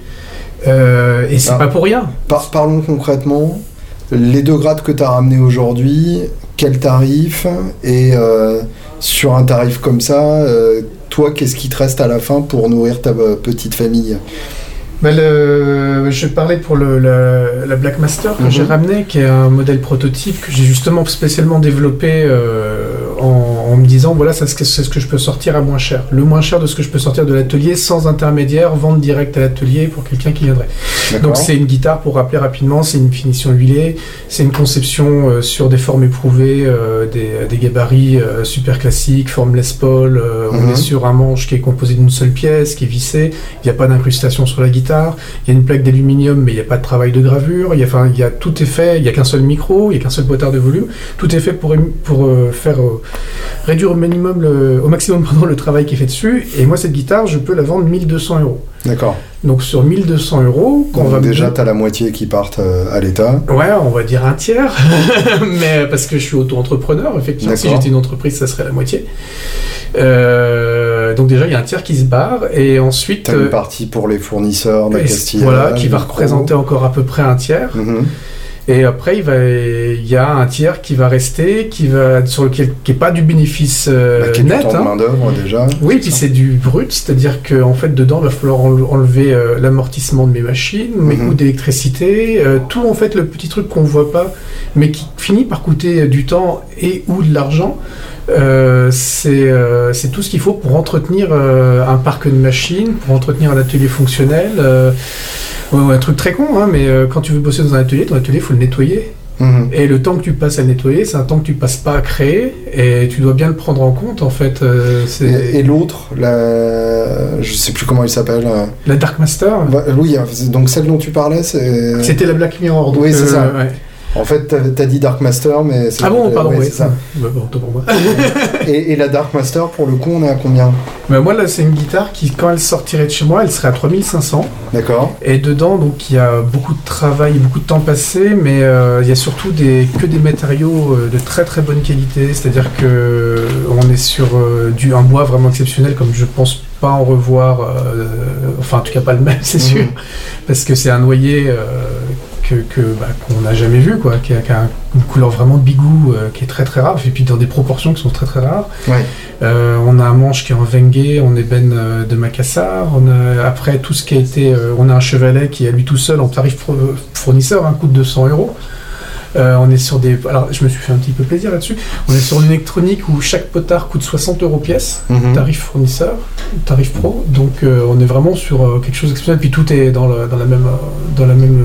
Euh, et c'est Ah. pas pour rien. Par- parlons concrètement. Les deux grades que tu as ramenés aujourd'hui, quel tarif Et euh, sur un tarif comme ça, euh, toi, qu'est-ce qui te reste à la fin pour nourrir ta petite famille? Bah, le- je parlais pour le, la, la Black Master que Mhm. j'ai ramené, qui est un modèle prototype que j'ai justement spécialement développé en, en me disant voilà, c'est ce que je peux sortir à moins cher. Le moins cher de ce que je peux sortir de l'atelier sans intermédiaire, vente directe à l'atelier pour quelqu'un qui viendrait. Donc c'est une guitare, pour rappeler rapidement, c'est une finition huilée, c'est une conception euh, sur des formes éprouvées, euh, des, des gabarits euh, super classiques, forme Les Paul, on Mhm. est sur un manche qui est composé d'une seule pièce, qui est vissé, il n'y a pas d'incrustation sur la guitare, il y a une plaque d'aluminium mais il n'y a pas de travail de gravure, il y a, enfin, il y a, tout est fait, il n'y a qu'un seul micro, il n'y a qu'un seul potard de volume, tout est fait pour, faire réduire au minimum, le, au maximum pardon, le travail qui est fait dessus, et moi cette guitare je peux la vendre 1200 euros. D'accord. Donc sur 1200 euros, qu'on Donc va me déjà, donner- tu as la moitié qui partent euh, à l'État. Ouais, on va dire un tiers, mais parce que je suis auto-entrepreneur, effectivement. Si j'étais une entreprise, ça serait la moitié. Euh, donc déjà, il y a un tiers qui se barre, et ensuite, Tu as une euh, partie pour les fournisseurs et d'Acastilla. voilà, qui va représenter encore à peu près un tiers. Mhm. Et après, il, va, il y a un tiers qui va rester, qui va sur lequel qui est pas du bénéfice euh, Bah, qui est du net. de hein. main-d'œuvre déjà. Oui, puis c'est du brut, c'est-à-dire qu'en fait, dedans, il va falloir enle- enlever euh, l'amortissement de mes machines, mes Mhm. coûts d'électricité, euh, tout en fait le petit truc qu'on voit pas, mais qui finit par coûter du temps et ou de l'argent. Euh, c'est euh, c'est tout ce qu'il faut pour entretenir euh, un parc de machines, pour entretenir un atelier fonctionnel. ouais, un truc très con, hein, mais quand tu veux bosser dans un atelier, ton atelier, il faut le nettoyer. Mhm. Et le temps que tu passes à nettoyer, c'est un temps que tu passes pas à créer, et tu dois bien le prendre en compte, en fait. euh, Et, et l'autre, la... je sais plus comment il s'appelle. euh, La Dark Master, bah, oui, c'est- donc celle dont tu parlais, c'est. c'était la Black Mirror. donc, Oui, c'est ça. ouais. En fait, t'as as dit Dark Master, mais c'est. Ah bon, pardon, ouais, oui. c'est ça. Bah, bon, autant pour moi. Et, et la Dark Master, pour le coup, on est à combien? Bah, moi, là, c'est une guitare qui, quand elle sortirait de chez moi, elle serait à 3500. D'accord. Et dedans, donc, il y a beaucoup de travail, beaucoup de temps passé, mais euh, il y a surtout des, que des matériaux euh, de très très bonne qualité. C'est-à-dire que euh, on est sur euh, du, un bois vraiment exceptionnel, comme je pense pas en revoir, euh, enfin, en tout cas pas le même, c'est Mhm. sûr, parce que c'est un noyer que, que, bah, qu'on n'a jamais vu, quoi, qui a, qui a une couleur vraiment de bigou, euh, qui est très très rare, et puis dans des proportions qui sont très très rares. Ouais. Euh, on a un manche qui est en Vengue, on ébène euh, de Macassar. On a, après tout ce qui a été, euh, on a un chevalet qui est à lui tout seul en tarif fournisseur, un coût de 200 euros. On est sur des, alors je me suis fait un petit peu plaisir là-dessus. On est sur une électronique où chaque potard coûte 60 euros pièce, Mhm. tarif fournisseur, tarif pro. Donc on est vraiment sur quelque chose d'exceptionnel. Puis tout est dans, le- dans la même, dans la même,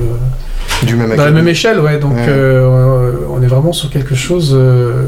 Du même dans la même échelle, ouais. Donc Ouais. euh, on est vraiment sur quelque chose, euh,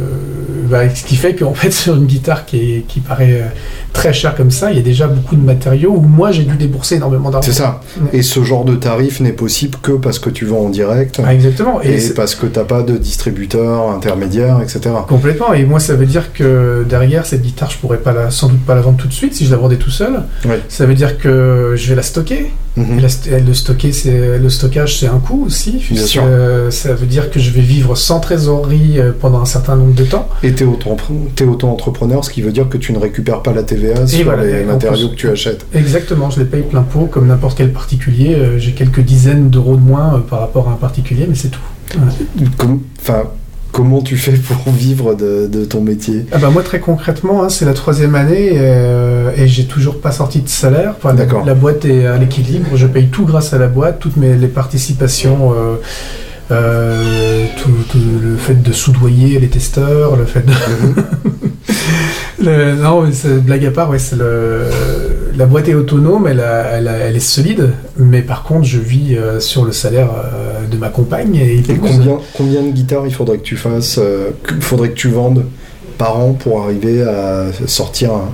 bah, ce qui fait qu'en fait sur une guitare qui, est- qui paraît euh, très chère comme ça, il y a déjà beaucoup de matériaux où moi j'ai dû débourser énormément d'argent. C'est ça. Ouais. Et ce genre de tarif n'est possible que parce que tu vends en direct Ah, exactement. Et, et parce que t'as pas de distributeur intermédiaire, etc. complètement. Et moi ça veut dire que derrière cette guitare, je pourrais pas la, sans doute pas la vendre tout de suite si je la vendais tout seul. Ouais. Ça veut dire que je vais la stocker. Mhm. Et la le, stocker, le stockage, c'est un coût aussi. Bien sûr. Ça veut dire que je vais vivre sans trésorerie euh, pendant un certain nombre de temps. Et t'es auto- t'es auto-entrepreneur, ce qui veut dire que tu ne récupères pas la TVA sur voilà, les matériaux que tu achètes. Exactement, je les paye plein pot comme n'importe quel particulier. Euh, j'ai quelques dizaines d'euros de moins euh, par rapport à un particulier, mais c'est tout. Comment tu fais pour vivre de, de ton métier? Ah bah moi très concrètement, hein, c'est la troisième année euh, et j'ai toujours pas sorti de salaire. Enfin, la- boîte est à l'équilibre, je paye tout grâce à la boîte, toutes mes les participations. euh, euh, tout, tout le fait de soudoyer les testeurs, le fait de... Le- non, mais blague à part, ouais, le, la boîte est autonome, elle, a- elle, a- elle est solide, mais par contre, je vis euh, sur le salaire euh, de ma compagne et, Et combien, combien de guitares il faudrait que tu fasses, faudrait que tu vendes par an pour arriver à sortir un,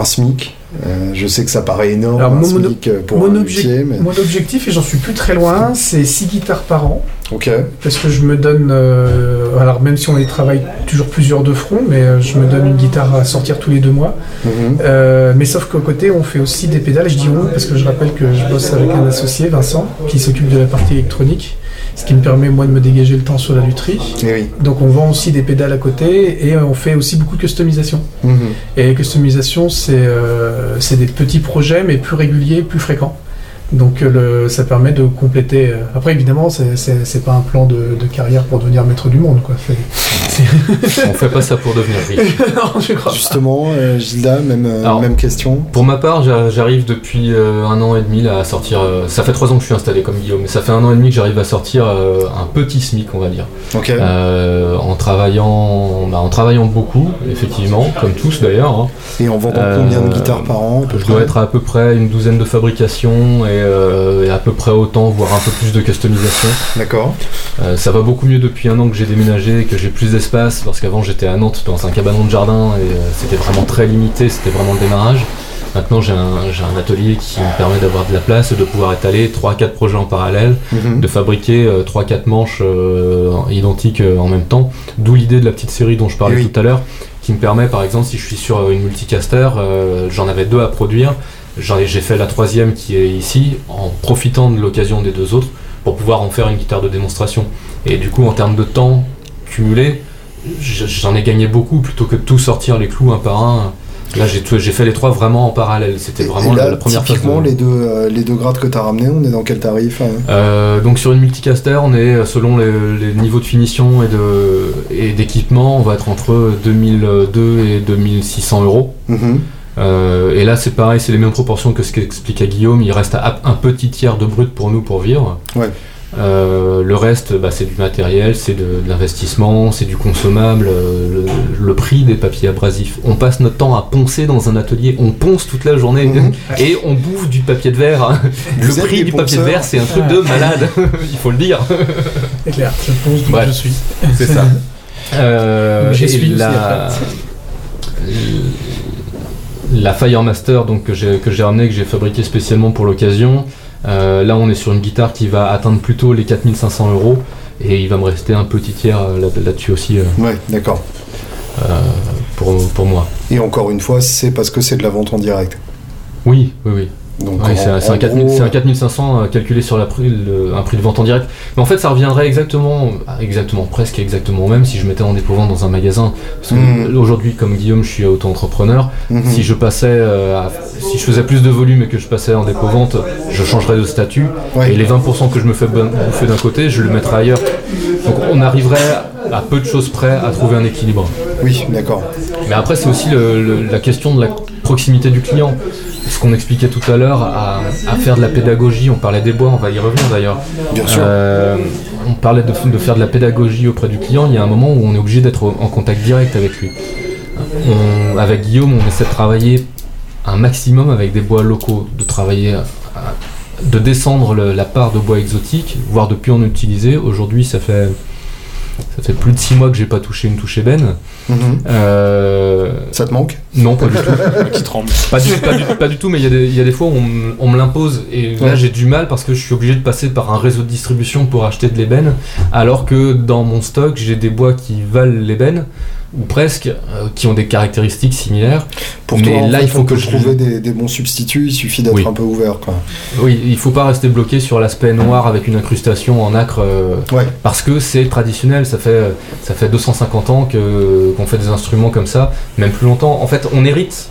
un SMIC Euh, Je sais que ça paraît énorme, Alors, un mon- SMIC pour mon un obje- mais... Mon objectif, et j'en suis plus très loin, c'est 6 guitares par an. Ok. Parce que je me donne, euh, alors même si on les travaille toujours plusieurs de front, mais euh, je me donne une guitare à sortir tous les deux mois. Mhm. Euh, mais sauf qu'au côté, on fait aussi des pédales. Je dis on parce que je rappelle que je bosse avec un associé, Vincent, qui s'occupe de la partie électronique. Ce qui me permet moi de me dégager le temps sur la lutherie. Eh oui. Donc on vend aussi des pédales à côté et on fait aussi beaucoup de customisation. Mhm. Et customisation, c'est euh, c'est des petits projets mais plus réguliers, plus fréquents. Donc euh, le, ça permet de compléter. euh, Après évidemment, c'est- pas un plan de, de carrière pour devenir maître du monde, quoi. C'est- On fait pas ça pour devenir riche. c'est- non, je crois pas. Justement, euh, Gilda, même, Alors- même question. Pour ma part, j'a- j'arrive depuis un an et demi là, à sortir. ça fait trois ans que je suis installé comme Guillaume, mais ça fait un an et demi que j'arrive à sortir un petit SMIC, on va dire. Euh, en travaillant, bah, en travaillant beaucoup, effectivement, comme tous d'ailleurs. hein. Et en vendant euh, combien de guitares par an à peu Je près? dois être à peu près une douzaine de fabrications et, euh, et à peu près autant, voire un peu plus de customisation. D'accord. Euh, ça va beaucoup mieux depuis un an que j'ai déménagé, que j'ai plus d'espace, parce qu'avant j'étais à Nantes dans un cabanon de jardin et euh, c'était vraiment très limité, c'était vraiment le démarrage. Maintenant j'ai un, atelier qui me permet d'avoir de la place, de pouvoir étaler 3-4 projets en parallèle, Mhm. de fabriquer euh, 3-4 manches euh, identiques euh, en même temps, d'où l'idée de la petite série dont je parlais oui. tout à l'heure, qui me permet par exemple si je suis sur une multicaster, j'en avais deux à produire, j'ai fait la troisième qui est ici, en profitant de l'occasion des deux autres, pour pouvoir en faire une guitare de démonstration. Et du coup, en termes de temps cumulé, j'en ai gagné beaucoup plutôt que de tout sortir les clous un par un. Là, j'ai fait les trois vraiment en parallèle. C'était vraiment là, la, la première phase. typiquement, de- les, deux, euh, les deux grades que tu as ramenés, on est dans quel tarif hein? Euh, donc sur une multicaster, on est selon les, les niveaux de finition et de et d'équipement, on va être entre 2002 et 2600 euros. Mhm. Euh, et là, c'est pareil, c'est les mêmes proportions que ce qu'explique à Guillaume. Il reste à- un petit tiers de brut pour nous pour vivre. Ouais. Euh, le reste, bah, c'est du matériel, c'est de, de l'investissement, c'est du consommable, euh, le, le prix des papiers abrasifs. On passe notre temps à poncer dans un atelier, on ponce toute la journée Mhm. et on bouffe du papier de verre. hein. Le prix du papier de verre, c'est un truc de malade, il faut le dire. C'est clair, je pense d'où je suis. C'est ça. Euh, suis la... la Firemaster donc, que j'ai ramenée, que j'ai fabriquée spécialement pour l'occasion. euh, là, on est sur une guitare qui va atteindre plutôt les 4500 euros. Et il va me rester un petit tiers euh, là- là-dessus aussi euh, Ouais, d'accord. pour, pour moi. Et encore une fois, c'est parce que c'est de la vente en direct. Oui, oui, oui. Donc, Oui, c'est un, c'est un en 4000 gros, c'est un 4500 euh, calculé sur la prix- le- un prix de vente en direct. Mais en fait, ça reviendrait exactement, ah, exactement, presque exactement au même si je mettais en dépôt-vente dans un magasin. Parce que Mhm. aujourd'hui, comme Guillaume, je suis auto-entrepreneur. mhm. Si je passais, euh, à- si je faisais plus de volume et que je passais en dépôt-vente, je changerais de statut. Ouais. Et les 20% que je me fais bouffer d'un côté, je le mettrais ailleurs. Donc on arriverait à peu de choses près à trouver un équilibre. Oui, d'accord. Mais après, c'est aussi le- le- la question de la proximité du client. Ce qu'on expliquait tout à l'heure, à, à faire de la pédagogie, on parlait des bois, on va y revenir d'ailleurs. Bien sûr. Euh, on parlait de, de faire de la pédagogie auprès du client, il y a un moment où on est obligé d'être en contact direct avec lui. On- avec Guillaume, on essaie de travailler un maximum avec des bois locaux, de travailler, à- de descendre le- la part de bois exotique, voire de plus en utiliser. Aujourd'hui, ça fait, ça fait plus de 6 mois que j'ai pas touché une touche ébène. Mhm. Euh, Ça te manque? Non, pas du tout. qui tremble. Pas du, pas du- pas du tout, mais il y, a des- il y a des fois où on, me- on me l'impose et là Ouais. j'ai du mal parce que je suis obligé de passer par un réseau de distribution pour acheter de l'ébène, alors que dans mon stock j'ai des bois qui valent l'ébène ou presque, euh, qui ont des caractéristiques similaires. Pour Mais toi, là, fait, il faut on que peut je- trouver des, des bons substituts, il suffit d'être Oui. un peu ouvert. Quoi. Oui, il faut pas rester bloqué sur l'aspect noir avec une incrustation en acre euh, Ouais. parce que c'est traditionnel. Ça fait ça fait 250 ans que qu'on fait des instruments comme ça, même plus longtemps. En fait, on hérite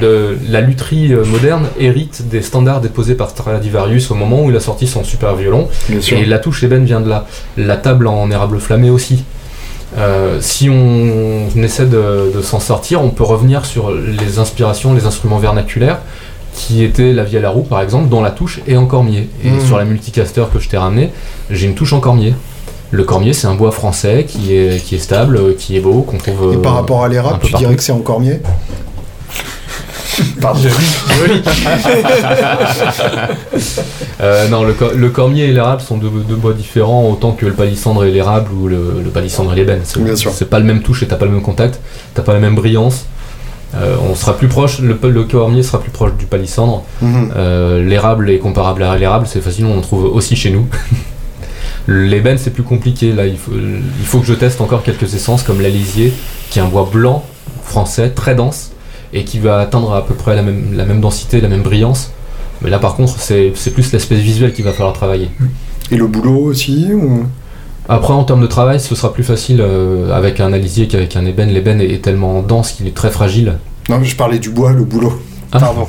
de la lutherie euh, moderne hérite des standards déposés par Stradivarius au moment où il a sorti son super violon. Et la touche ébène vient de là. La table en érable flammé aussi. Euh, si on, essaie de, de s'en sortir, on peut revenir sur les inspirations, les instruments vernaculaires, qui étaient la vie à la roue par exemple, dont la touche est en cormier. Et Mhm. sur la multicaster que je t'ai ramené, j'ai une touche en cormier. Le cormier, c'est un bois français qui est, qui est stable, euh, qui est beau, qu'on trouve. Et euh, par rapport à l'érable, tu dirais que c'est en cormier Pardon. Euh, non, le, cor- le cormier et l'érable sont deux, deux bois différents, autant que le palissandre et l'érable ou le, le palissandre et l'ébène. C'est pas le même touche et t'as pas le même contact, t'as pas la même brillance. Euh, on sera plus proche, le, le cormier sera plus proche du palissandre. Mhm. Euh, l'érable est comparable à l'érable, c'est facile, on en trouve aussi chez nous. L'ébène c'est plus compliqué, là il faut, il faut que je teste encore quelques essences comme l'alisier, qui est un bois blanc français très dense et qui va atteindre à peu près la même, la même densité, la même brillance. Mais là par contre c'est plus l'aspect visuel qu'il va falloir travailler. Et le boulot aussi ou... Après, en termes de travail, ce sera plus facile euh, avec un alisier qu'avec un ébène. L'ébène est tellement dense qu'il est très fragile. Non, je parlais du bois, le boulot. Ah. Pardon.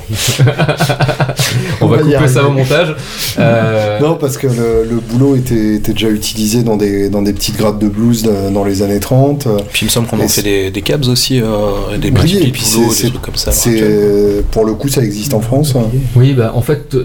On va va couper ça au montage. Euh, Non, parce que le, le boulot était, était déjà utilisé dans des, dans des petites grades de blues de- dans les années 30. Puis il me semble qu'on en fait des, des cabs aussi, euh, des Oui, petits et puis boulots, c'est- des trucs comme ça. C'est pour le coup, ça existe en France. hein. Oui, bah, en fait,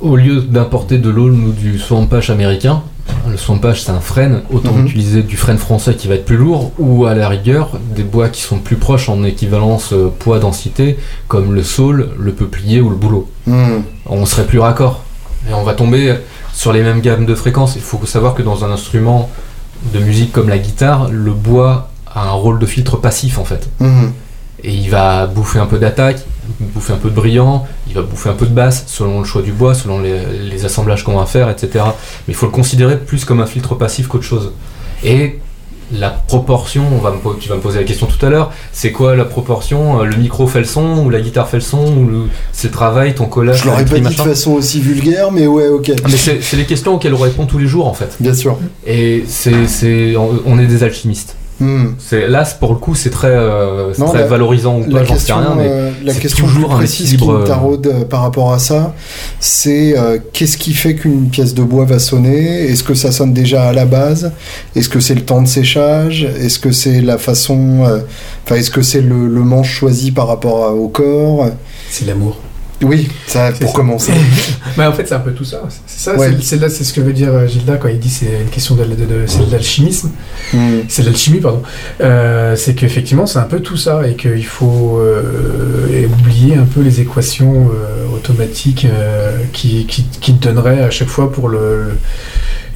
au lieu d'importer de l'eau ou du swampage américain, le swampage c'est un frêne, autant Mhm. utiliser du frêne français qui va être plus lourd, ou à la rigueur, des bois qui sont plus proches en équivalence euh, poids-densité, comme le saule, le peuplier ou le bouleau. Hmm. On serait plus raccord. Et on va tomber sur les mêmes gammes de fréquences. Il faut savoir que dans un instrument de musique comme la guitare, le bois a un rôle de filtre passif en fait. Hmm. Et il va bouffer un peu d'attaque, bouffer un peu de brillant, il va bouffer un peu de basse, selon le choix du bois, selon les, les assemblages qu'on va faire, etc. Mais il faut le considérer plus comme un filtre passif qu'autre chose. Et la proportion, on va me, po- tu vas me poser la question tout à l'heure, c'est quoi la proportion euh, Le micro fait le son, ou la guitare fait le son, ou le, c'est le travail, ton collage, Je l'aurais pas dit de façon aussi vulgaire, mais ouais, ok. Ah, Mais c'est c'est les questions auxquelles on répond tous les jours en fait. Bien sûr. Et c'est, c'est, on on est des alchimistes. Hmm. C'est, là, pour le coup, c'est très, euh, c'est Non, très la- valorisant ou La pas, j'en sais question, rien, mais euh, la c'est question toujours plus précise qui me taraude euh, par rapport à ça, c'est euh, qu'est-ce qui fait qu'une pièce de bois va sonner? Est-ce que ça sonne déjà à la base? Est-ce que c'est le temps de séchage? Est-ce que c'est la façon euh, Enfin, est-ce que c'est le, le manche choisi par rapport à- au corps? C'est l'amour. Oui, ça pour ça. commencer. Mais en fait, c'est un peu tout ça. C'est ça, Ouais. c'est- là, c'est ce que veut dire euh, Gilda quand il dit c'est une question de, de- de- c'est de l'alchimisme. Hmm. C'est de l'alchimie, pardon. Euh, c'est qu'effectivement, c'est un peu tout ça et qu'il faut euh, oublier un peu les équations euh, automatiques qui, qui, qui te donneraient à chaque fois pour le, le-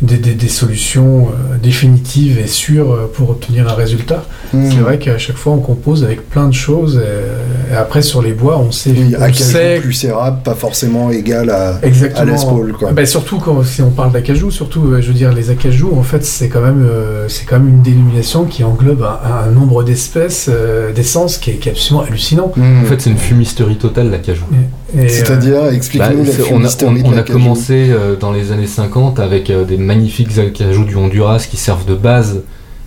des, des- des solutions euh, définitives et sûres euh, pour obtenir un résultat. Hmm. C'est vrai qu'à chaque fois, on compose avec plein de choses et, et après, sur les bois, on sait. Oui, acajou sait plus érable, pas forcément égal à, à Exactement. Les Paul, quoi. Bah, surtout quand si on parle d'acajou, surtout, euh, je veux dire, les acajou, en fait, c'est quand même, euh, c'est quand même une dénomination qui englobe un, un nombre d'espèces, euh, d'essences qui est, qui est absolument hallucinant. Hmm. En fait, c'est une fumisterie totale, l'acajou. Euh, C'est-à-dire, Bah, explique-nous la c'est- on on- a commencé euh, dans les années 50 avec euh, des magnifiques acajou du Honduras qui servent de base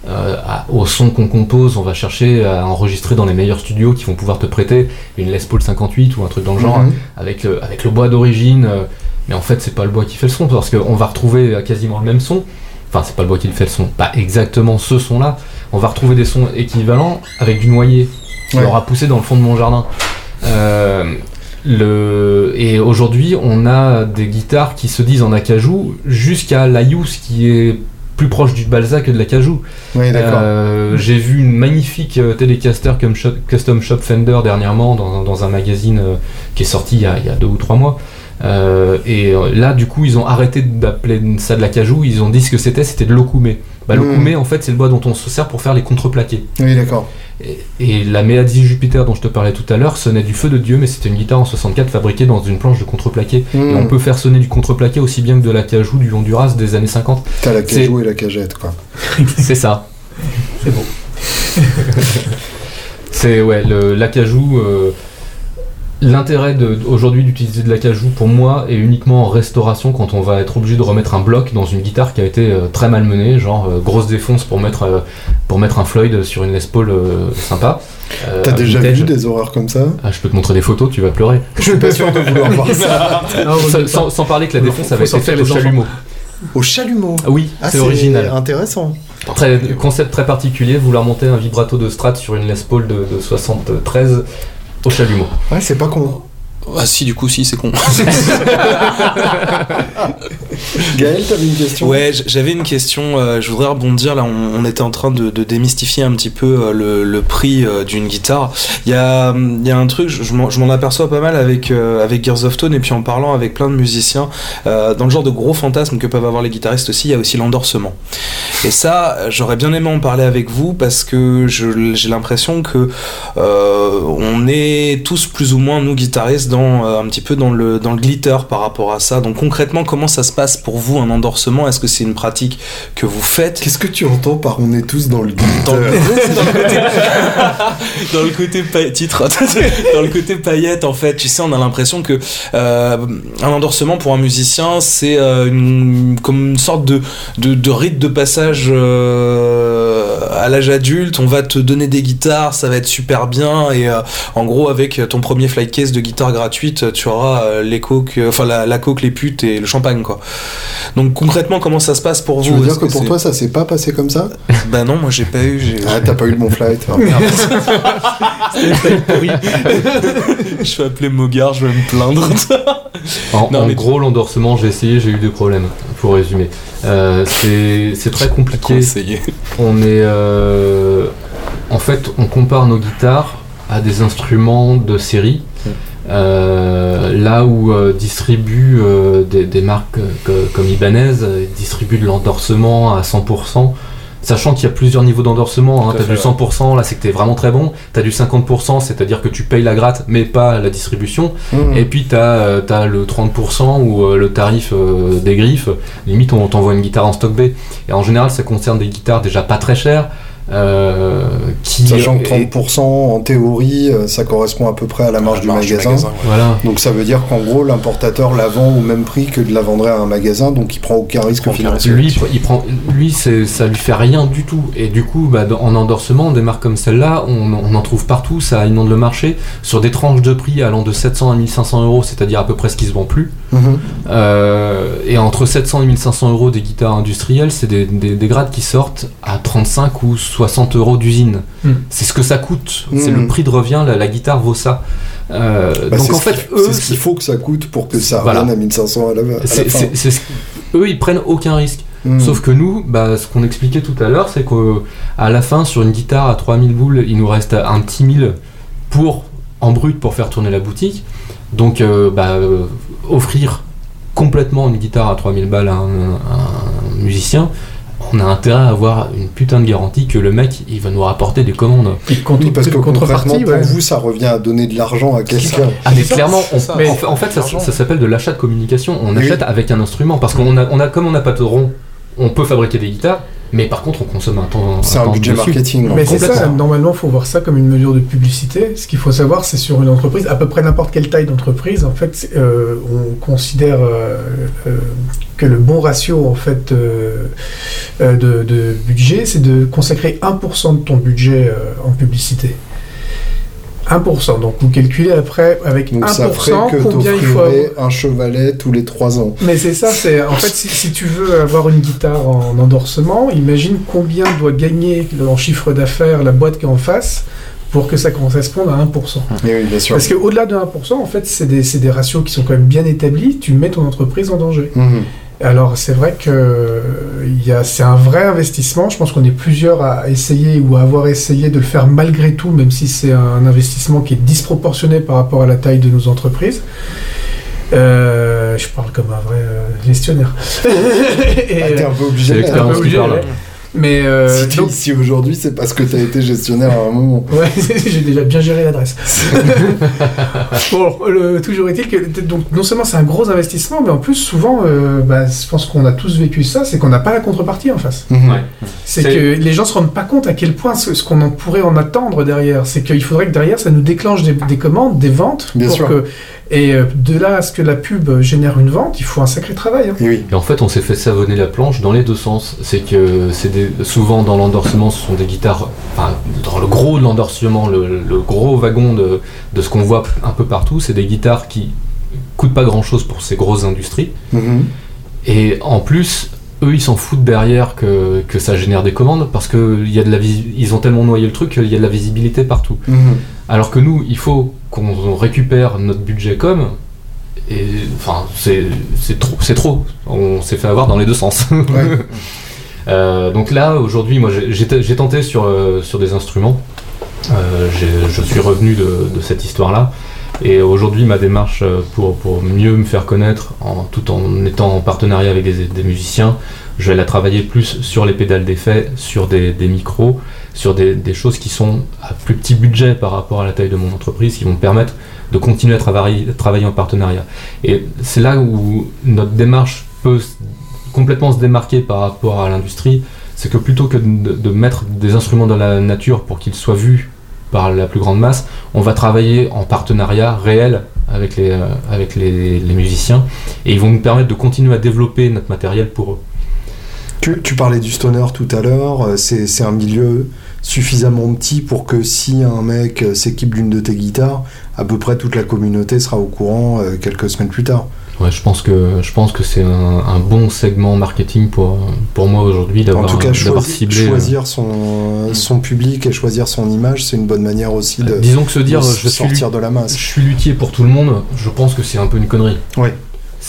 euh, au son qu'on compose. On va chercher à enregistrer dans les meilleurs studios qui vont pouvoir te prêter une Les Paul 58 ou un truc dans le genre Mhm. avec, le, avec le bois d'origine. euh, mais en fait, c'est pas le bois qui fait le son parce qu'on va retrouver quasiment le même son. Enfin, c'est pas le bois qui fait le son, pas exactement ce son-là. On va retrouver des sons équivalents avec du noyer qui Ouais. aura poussé dans le fond de mon jardin. Euh, le... Et aujourd'hui, on a des guitares qui se disent en acajou jusqu'à l'Ayus qui est plus proche du Balzac que de l'acajou. Oui, d'accord. Euh, J'ai vu une magnifique euh, Telecaster Custom Shop Fender dernièrement dans, dans un magazine euh, qui est sorti il y, a, il y a deux ou trois mois. Euh, et là, du coup, ils ont arrêté d'appeler ça de l'acajou. Ils ont dit ce que c'était, c'était de l'okoumé. Bah, Mm. L'okoumé, en fait, c'est le bois dont on se sert pour faire les contreplaqués. Oui, d'accord. Et, et la Meadzi Jupiter dont je te parlais tout à l'heure sonnait du feu de Dieu, mais c'était une guitare en 64 fabriquée dans une planche de contreplaqué. Et Hmm. on peut faire sonner du contreplaqué aussi bien que de l'acajou du Honduras des années 50. T'as la cajou et la cagette, quoi. C'est ça. C'est beau. C'est ouais, le- l'acajou. euh, L'intérêt aujourd'hui d'utiliser de l'acajou pour moi est uniquement en restauration quand on va être obligé de remettre un bloc dans une guitare qui a été euh, très mal menée, genre euh, grosse défonce pour mettre, euh, pour mettre un Floyd sur une Les Paul euh, sympa. Euh, T'as déjà vintage. vu des horreurs comme ça? Ah, je peux te montrer des photos, tu vas pleurer. Je suis pas sûr de vouloir voir ça. Non, sans, parler que la défonce avait été faite au chalumeau. Au chalumeau? Ah oui, Ah, c'est original. intéressant. Très, concept très particulier, vouloir monter un vibrato de Strat sur une Les Paul de, de 73 au chalumeau. Ouais, c'est pas con. Ah si, du coup, si, c'est con. Gaël, t'avais une question? Ouais, j'avais une question. euh, je voudrais rebondir. Là, on, on était en train de, de démystifier un petit peu euh, le, le prix euh, d'une guitare. Il y a, il y a un truc, je, je m'en aperçois pas mal avec, avec Gears of Tone et puis en parlant avec plein de musiciens. dans le genre de gros fantasmes que peuvent avoir les guitaristes aussi, il y a aussi l'endorsement. Et ça, j'aurais bien aimé en parler avec vous parce que je- j'ai l'impression que euh, on est tous plus ou moins, nous guitaristes, dans dans euh, un petit peu dans le dans le glitter par rapport à ça. Donc concrètement, comment ça se passe pour vous un endorsement? Est-ce que c'est une pratique que vous faites? Qu'est-ce que tu entends par on est tous dans le dans le, glitter dans le côté, dans le côté pa- titre, dans le côté paillette en fait. Tu sais, on a l'impression que euh, un endorsement pour un musicien, c'est euh, une, comme une sorte de, de, de rite de passage à l'âge adulte. On va te donner des guitares, ça va être super bien. Et en gros, avec ton premier flight case de guitare gratuite, tu auras euh, les coques, enfin la, la coke, les putes et le champagne quoi. Donc concrètement, comment ça se passe pour Tu vous? veux dire Est-ce que pour toi ça s'est pas passé comme ça? Bah non, moi j'ai pas eu. j'ai- Ah t'as pas eu le bon flight. hein. je vais appeler Mogard, je vais me plaindre. En, Non, en mais- gros, l'endorsement, j'ai essayé, j'ai eu des problèmes, pour résumer. Euh, c'est c'est très compliqué. On est. euh, en fait, on compare nos guitares à des instruments de série. Euh, là où euh, distribuent euh, des, des marques que- comme Ibanez distribuent de l'endorsement à 100%, sachant qu'il y a plusieurs niveaux d'endorsement. Hein. Tout à T'as du fait, 100%, là c'est que t'es vraiment très bon. T'as du 50%, c'est-à-dire que tu payes la gratte mais pas la distribution. Mmh. Et puis t'as euh, t'as le 30% ou euh, le tarif euh, des griffes. Limite, on t'envoie une guitare en stock B. Et en général, ça concerne des guitares déjà pas très chères. Euh, qui Sachant que et- 30% en théorie, euh, ça correspond à peu près à la marge, du, Marge magasin. ouais. Voilà. Donc ça veut dire qu'en gros l'importateur la vend au même prix que de la vendrait à un magasin, donc il prend aucun risque Aucun financier. Lui, il prend, lui, ça lui fait rien du tout. Et du coup, bah, en endorsement, des marques comme celle-là, on, on en trouve partout. Ça inonde le marché sur des tranches de prix allant de 700 à 1500 euros, c'est-à-dire à peu près ce qui se vend plus. Mhm. Euh, et entre 700 et 1500 euros des guitares industrielles, c'est des, des, des grades qui sortent à 35 ou 60 euros d'usine. Hmm. C'est ce que ça coûte. C'est Hmm. le prix de revient. La, la guitare vaut ça. Euh, Bah, donc c'est en ce fait, qu'il- eux, c'est ce qu'il faut que ça coûte pour que ça Voilà. revienne à 1500 à la, à la c'est- fin. c'est- c'est ce- eux, ils prennent aucun risque. Mhm. Sauf que nous, bah, ce qu'on expliquait tout à l'heure, c'est qu'à la fin, sur une guitare à 3000 boules, il nous reste un petit 1000 pour, en brut pour faire tourner la boutique. Donc, euh, bah, euh, offrir complètement une guitare à 3000 balles à un, un musicien, on a intérêt à avoir une putain de garantie que le mec, il va nous rapporter des commandes. Et contre, Oui, parce que contrepartie, concrètement, ouais. pour vous, ça revient à donner de l'argent à quelqu'un. Ah mais ça, clairement, on- ça. en fait, en fait, ça, s'appelle de l'achat de communication. On Oui. achète avec un instrument parce qu'on a, on a, comme on n'a pas de rond, on peut fabriquer des guitares, mais par contre, on consomme un temps. C'est un temps budget dessus. marketing. Mais c'est ça, normalement, il faut voir ça comme une mesure de publicité. Ce qu'il faut savoir, c'est sur une entreprise, à peu près n'importe quelle taille d'entreprise, en fait, euh, on considère euh, euh, que le bon ratio en fait de, de budget, c'est de consacrer 1% de ton budget euh, en publicité. 1%. Donc vous calculez après avec Donc 1% ça ferait que combien il faut avoir. un chevalet tous les 3 ans. Mais c'est ça, c'est en fait si, si tu veux avoir une guitare en endorsement, imagine combien doit gagner en chiffre d'affaires la boîte qui est en face pour que ça corresponde à 1%. Et oui, bien sûr. Parce qu'au-delà de 1%, en fait, c'est des, des ratios qui sont quand même bien établis, tu mets ton entreprise en danger. Mhm. Alors c'est vrai que euh, il y a- c'est un vrai investissement, je pense qu'on est plusieurs à essayer ou à avoir essayé de le faire malgré tout, même si c'est un investissement qui est disproportionné par rapport à la taille de nos entreprises. Euh, je parle comme un vrai euh, gestionnaire. Et, Ah, t'es un peu obligé. C'est là. l'expérience qui obligé, parle. Mais euh, Si t'es donc- ici aujourd'hui, c'est parce que t'as été gestionnaire à un moment. Ouais, j'ai déjà bien géré l'adresse. bon, le- toujours est-il que donc, non seulement c'est un gros investissement, mais en plus, souvent, euh, bah, je pense qu'on a tous vécu ça, c'est qu'on n'a pas la contrepartie en face. Mhm. Ouais. C'est C'est- que les gens se rendent pas compte à quel point ce, ce qu'on en pourrait en attendre derrière. C'est qu'il faudrait que derrière, ça nous déclenche des, des commandes, des ventes. Bien pour sûr. Que, et euh, de là à ce que la pub génère une vente, il faut un sacré travail. hein. Et oui. Et en fait, on s'est fait savonner la planche dans les deux sens. C'est que c'est des- souvent dans l'endorsement, ce sont des guitares. Enfin, dans le gros de l'endorsement, le, le gros wagon de, de ce qu'on voit un peu partout, c'est des guitares qui coûtent pas grand chose pour ces grosses industries. Mhm. Et en plus, eux, ils s'en foutent derrière que, que ça génère des commandes parce que il y a de la visi- ils ont tellement noyé le truc qu'il y a de la visibilité partout. Mhm. Alors que nous, il faut qu'on récupère notre budget com. Et enfin, c'est trop, c'est trop. On s'est fait avoir dans les deux sens. Ouais. Euh, donc là, aujourd'hui, moi, j'ai- tenté sur, euh, sur des instruments. Euh, je suis revenu de, de cette histoire-là. Et aujourd'hui, ma démarche pour, pour mieux me faire connaître, en, tout en étant en partenariat avec des, des musiciens, je vais la travailler plus sur les pédales d'effet, sur des, des micros, sur des, choses qui sont à plus petit budget par rapport à la taille de mon entreprise, qui vont me permettre de continuer à travailler, en partenariat. Et c'est là où notre démarche peut complètement se démarquer par rapport à l'industrie, c'est que plutôt que de, mettre des instruments dans la nature pour qu'ils soient vus par la plus grande masse, on va travailler en partenariat réel avec les, euh, avec les, musiciens et ils vont nous permettre de continuer à développer notre matériel pour eux. Tu, parlais du stoner tout à l'heure, euh, c'est un milieu suffisamment petit pour que si un mec euh, s'équipe d'une de tes guitares, à peu près toute la communauté sera au courant euh, quelques semaines plus tard. Ouais, je pense que je pense que c'est un, un bon segment marketing pour pour moi aujourd'hui En d'avoir tout cas, d'avoir choisi- ciblé. euh, choisir son, son public et choisir son image, c'est une bonne manière aussi de, disons que se dire je suis sortir de la Je masse. suis luthier pour tout le monde, je pense que c'est un peu une connerie. Ouais.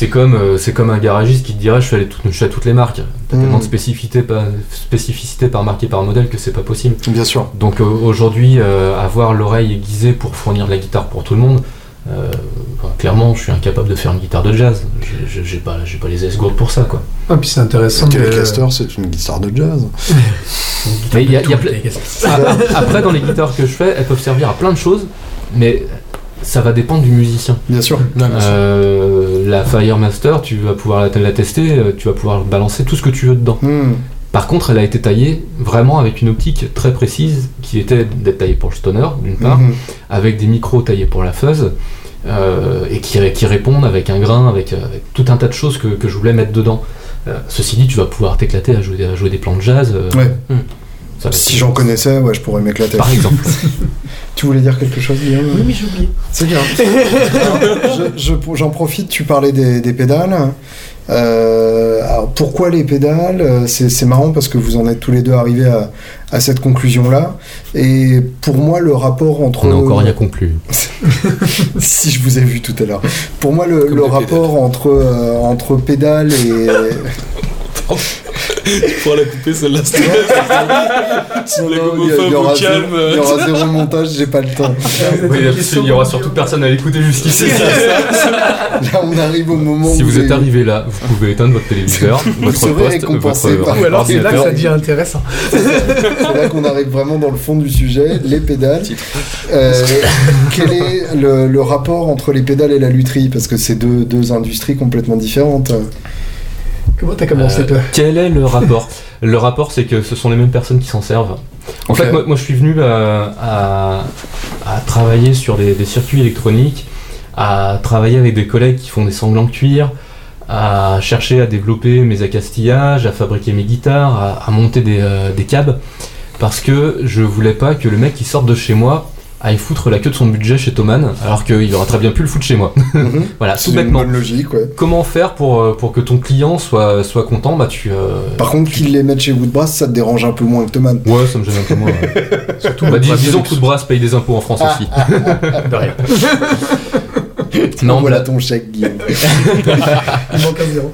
C'est comme, euh, c'est comme un garagiste qui te dirait je suis, allé tout- je suis à toutes les marques. T'as Mm. tellement de spécificité par, spécificité par marque et par modèle que c'est pas possible. Bien sûr. Donc euh, aujourd'hui, euh, avoir l'oreille aiguisée pour fournir de la guitare pour tout le monde, euh, enfin, clairement, je suis incapable de faire une guitare de jazz. J'ai- pas, j'ai pas les esgourdes pour ça, quoi. Ah, puis c'est intéressant. de- Telecaster, c'est une guitare de jazz. Mais il y a, il y a Tout, ple- Telecaster. Après, dans les guitares que je fais, elles peuvent servir à plein de choses, mais ça va dépendre du musicien. Bien sûr. Euh, la Firemaster, tu vas pouvoir la, la tester, euh, tu vas pouvoir balancer tout ce que tu veux dedans. Hmm. Par contre, elle a été taillée vraiment avec une optique très précise qui était d'être taillée pour le stoner, d'une part, Mhm. avec des micros taillés pour la fuzz, euh, et qui, qui répondent avec un grain, avec, avec tout un tas de choses que, que je voulais mettre dedans. Euh, ceci dit, tu vas pouvoir t'éclater à jouer, à jouer des plans de jazz. euh, Ouais. va Si j'en connaissais, ouais, je pourrais m'éclater. Par exemple. Tu voulais dire quelque chose, Guillaume Oui, mais j'ai oublié. C'est bien. Je- je- J'en profite, tu parlais des, des pédales. Euh, alors pourquoi les pédales? C'est c'est marrant parce que vous en êtes tous les deux arrivés à, à cette conclusion-là. Et pour moi, le rapport entre... On n'a encore rien conclu. si je vous ai vu tout à l'heure. Pour moi, le, le rapport entre, euh, entre pédales et... Pour la couper celle-là, c'était Non, les homophobes au zéro- calme. Il y aura zéro montage, j'ai pas le temps. Oui, il y aura surtout personne à l'écouter jusqu'ici. Là, on arrive au moment Si où vous êtes arrivé là, vous pouvez éteindre votre téléviseur, votre serez poste, récompensé votre par- Ou alors c'est là que ça devient intéressant. C'est là qu'on arrive vraiment dans le fond du sujet, les pédales. Euh, quel est le, le rapport entre les pédales et la lutherie? Parce que c'est deux, deux industries complètement différentes. Comment t'as commencé, Euh, toi Quel est le rapport? Le rapport, c'est que ce sont les mêmes personnes qui s'en servent. En fait, moi, moi, je suis venu euh, à, à travailler sur des, des circuits électroniques, à travailler avec des collègues qui font des sanglants de cuir, à chercher à développer mes accastillages, à fabriquer mes guitares, à, à monter des, euh, des câbles, parce que je voulais pas que le mec qui sorte de chez moi aille foutre la queue de son budget chez Thomann, alors qu'il aurait très bien pu le foutre chez moi. Mhm. voilà, C'est tout une bêtement. bonne logique, ouais. Comment faire pour, euh, pour que ton client soit, soit content? Bah tu... euh, Par contre, qu'ils les mettent chez Woodbrass, ça te dérange un peu moins que Thomann. Ouais, ça me gêne un peu moins. ouais. Surtout, Bah, dis- disons que Woodbrass paye des impôts en France aussi. De rien. non, voilà ton chèque, Guillaume. Il manque un zéro.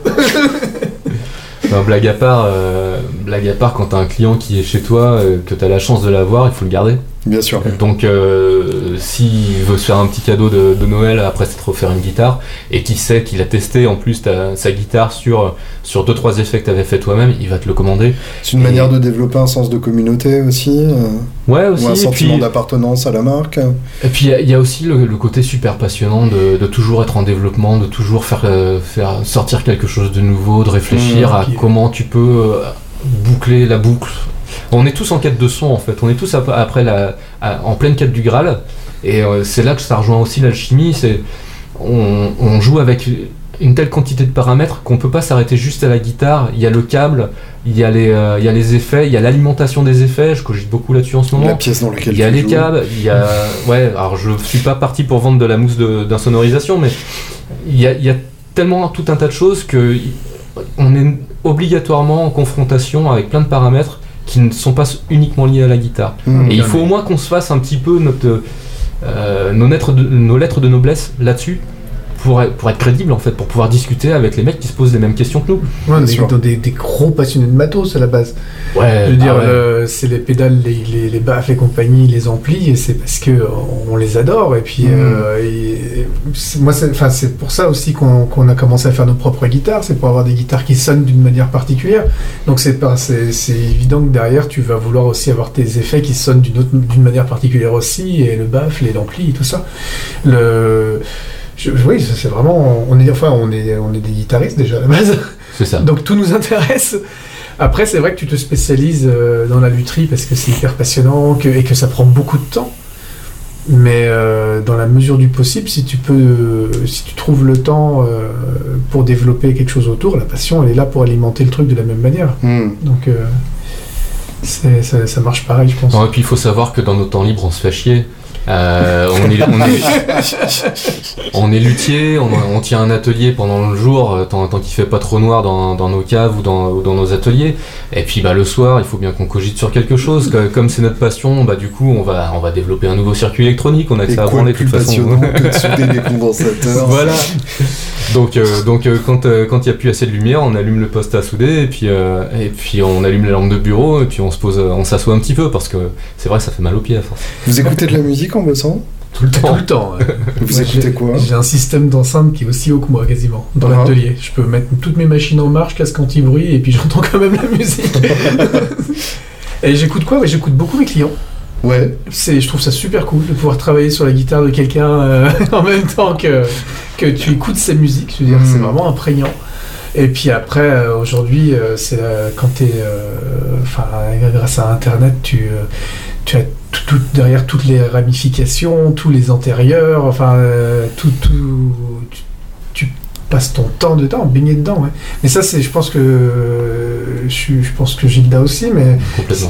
non, blague à part, euh, blague à part, quand t'as un client qui est chez toi, euh, que t'as la chance de l'avoir, il faut le garder. Bien sûr. Donc, euh, s'il veut se faire un petit cadeau de, de Noël après s'être offert une guitare, et qui sait qu'il a testé en plus ta- sa guitare sur sur deux trois effets que t'avais fait toi-même, il va te le commander. C'est une Et- manière de développer un sens de communauté aussi, euh, Ouais aussi. ou un sentiment puis- d'appartenance à la marque. Et puis il y a- il y, a aussi le, le côté super passionnant de, de toujours être en développement, de toujours faire, euh, faire sortir quelque chose de nouveau, de réfléchir Mmh, à puis- comment tu peux euh, boucler la boucle. On est tous en quête de son en fait, on est tous ap- après la, à- en pleine quête du Graal, et euh, c'est là que ça rejoint aussi l'alchimie. C'est on, on joue avec une telle quantité de paramètres qu'on peut pas s'arrêter juste à la guitare. Il y a le câble, il y a les, euh, il y a les effets, il y a l'alimentation des effets. Je cogite beaucoup là-dessus en ce moment. La pièce dans laquelle Il y a les joues. câbles, il y a. Ouais, alors je suis pas parti pour vendre de la mousse d'insonorisation, mais il y, a, il y a tellement tout un tas de choses que on est obligatoirement en confrontation avec plein de paramètres qui ne sont pas uniquement liés à la guitare. Mmh. Et il faut au moins qu'on se fasse un petit peu notre, euh, nos, lettres de, nos lettres de noblesse là-dessus pour, être- pour être crédible en fait, pour pouvoir discuter avec les mecs qui se posent les mêmes questions que nous. Ouais, on est dans des, des gros passionnés de matos à la base. Ouais, Je veux dire, ah ouais. le- c'est les pédales, les, les, les baffes et compagnie, les amplis, et c'est parce que on les adore. Et puis, Mhm. euh, et- c'est- moi, c'est enfin, c'est pour ça aussi qu'on qu'on a commencé à faire nos propres guitares. C'est pour avoir des guitares qui sonnent d'une manière particulière. Donc, c'est pas, c'est c'est évident que derrière, tu vas vouloir aussi avoir tes effets qui sonnent d'une autre- d'une manière particulière aussi, et le baffle, et l'ampli, et tout ça. Le je- oui, c'est vraiment. On est, enfin, on est, on est des guitaristes déjà à la base. c'est ça. Donc tout nous intéresse. Après, c'est vrai que tu te spécialises euh, dans la lutherie parce que c'est hyper passionnant que- et que ça prend beaucoup de temps. Mais euh, dans la mesure du possible, si tu peux, euh, si tu trouves le temps euh, pour développer quelque chose autour, la passion, elle est là pour alimenter le truc de la même manière. Hmm. Donc euh, ça, ça marche pareil, je pense. Non, et puis il faut savoir que dans nos temps libres, on se fait chier. Euh, on, est, on, est, on est luthier, on, on tient un atelier pendant le jour, euh, tant, tant qu'il fait pas trop noir dans, dans nos caves ou dans, ou dans nos ateliers. Et puis bah, le soir, il faut bien qu'on cogite sur quelque chose. Comme c'est notre passion, bah, du coup, on va, on va développer un nouveau circuit électronique. On a que Et ça à branler de toute façon. que de souder des condensateurs Voilà. Donc, euh, donc euh, quand euh, quand il y a plus assez de lumière, on allume le poste à souder et puis euh, et puis on allume la lampe de bureau et puis on se pose, on s'assoit un petit peu parce que c'est vrai que ça fait mal aux pieds à force. Vous écoutez de la musique en bossant Tout le Tout temps. le temps. ouais. Vous Moi, écoutez j'ai- quoi J'ai un système d'enceinte qui est aussi haut que moi, quasiment, dans Ah. l'atelier. Je peux mettre toutes mes machines en marche, casque anti-bruit, et puis j'entends quand même la musique. et j'écoute quoi? J'écoute beaucoup mes clients. Ouais. C'est, je trouve ça super cool de pouvoir travailler sur la guitare de quelqu'un euh, en même temps que, que tu écoutes sa musique. Je veux dire, c'est vraiment imprégnant. Et puis après, euh, aujourd'hui, euh, c'est quand tu es. Enfin, grâce à Internet, tu, tu as tout, tout- derrière toutes les ramifications, tous les antérieurs, enfin, tout. tout tu passes ton temps dedans, baigné dedans. ouais. Mais ça, c'est, je pense que. je, pense que Gilda aussi, mais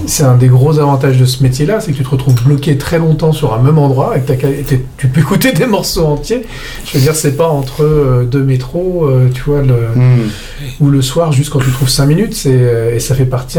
c'est un des gros avantages de ce métier-là, c'est que tu te retrouves bloqué très longtemps sur un même endroit et que tu peux écouter des morceaux entiers. Je veux dire, c'est pas entre euh, deux métros, euh, tu vois, le, Hmm. ou le soir, juste quand tu trouves cinq minutes, euh, et ça fait partie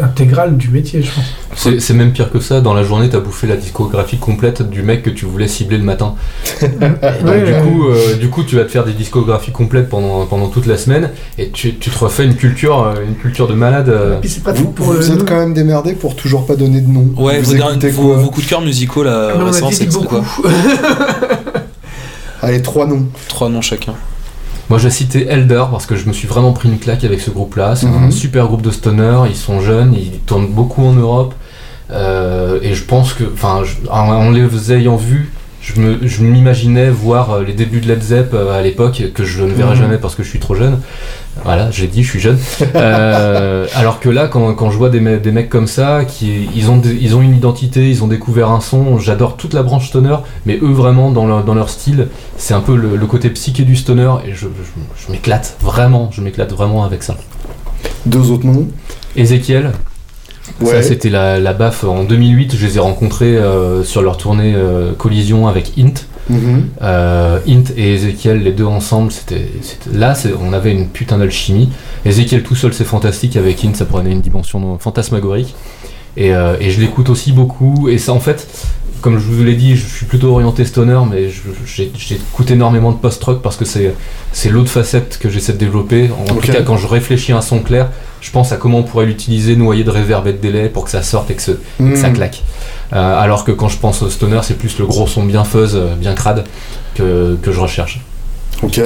intégrale du métier, je pense. C'est même pire que ça. Dans la journée, t'as bouffé la discographie complète du mec que tu voulais cibler le matin. Et donc, Ouais, du, ouais. coup, euh, du coup, tu vas te faire des discographies complètes pendant, pendant toute la semaine et tu, tu te refais une culture, euh, une culture de malade. euh. Puis c'est pas Vous, tout pour vous le. êtes quand même démerdé pour toujours pas donner de nom. Ouais, vous vos, vos, quoi vos coups de cœur musicaux là, dit c'est quoi Allez, trois noms. Trois noms chacun. Moi, j'ai cité Elder parce que je me suis vraiment pris une claque avec ce groupe-là. C'est Mhm. un super groupe de stoner. Ils sont jeunes, ils tournent beaucoup en Europe. Euh, et je pense que, enfin, en les ayant vus, je me- je m'imaginais voir euh, les débuts de Led Zepp euh, à l'époque que je ne verrai Mhm. jamais parce que je suis trop jeune. Voilà, j'ai dit, je suis jeune. Euh, alors que là, quand, quand je vois des, me- des mecs comme ça, qui ils ont, des- ils ont une identité, ils ont découvert un son. J'adore toute la branche stoner, mais eux vraiment dans leur, dans leur style, c'est un peu le, le côté psyché du stoner et je, je- je m'éclate vraiment, je m'éclate vraiment avec ça. Deux autres noms? Ezekiel, ça c'était la, la baffe en 2008, je les ai rencontrés euh, sur leur tournée euh, Collision avec Int. Mhm. Euh, Int et Ezekiel, les deux ensemble, c'était là, c'est- on avait une putain d'alchimie. Ezekiel tout seul, c'est fantastique. Avec Int, ça prenait une dimension fantasmagorique. Et, et je l'écoute aussi beaucoup. Et ça, en fait, comme je vous l'ai dit, je suis plutôt orienté stoner, mais j'écoute énormément de post-rock parce que c'est l'autre facette que j'essaie de développer. En tout cas, quand je réfléchis à un son clair, je pense à comment on pourrait l'utiliser, noyé de reverb et de délai pour que ça sorte et que, ce- et que ça Hmm. claque. Euh, alors que quand je pense au stoner, c'est plus le gros son bien fuzz, euh, bien crade que, que je recherche. Ok.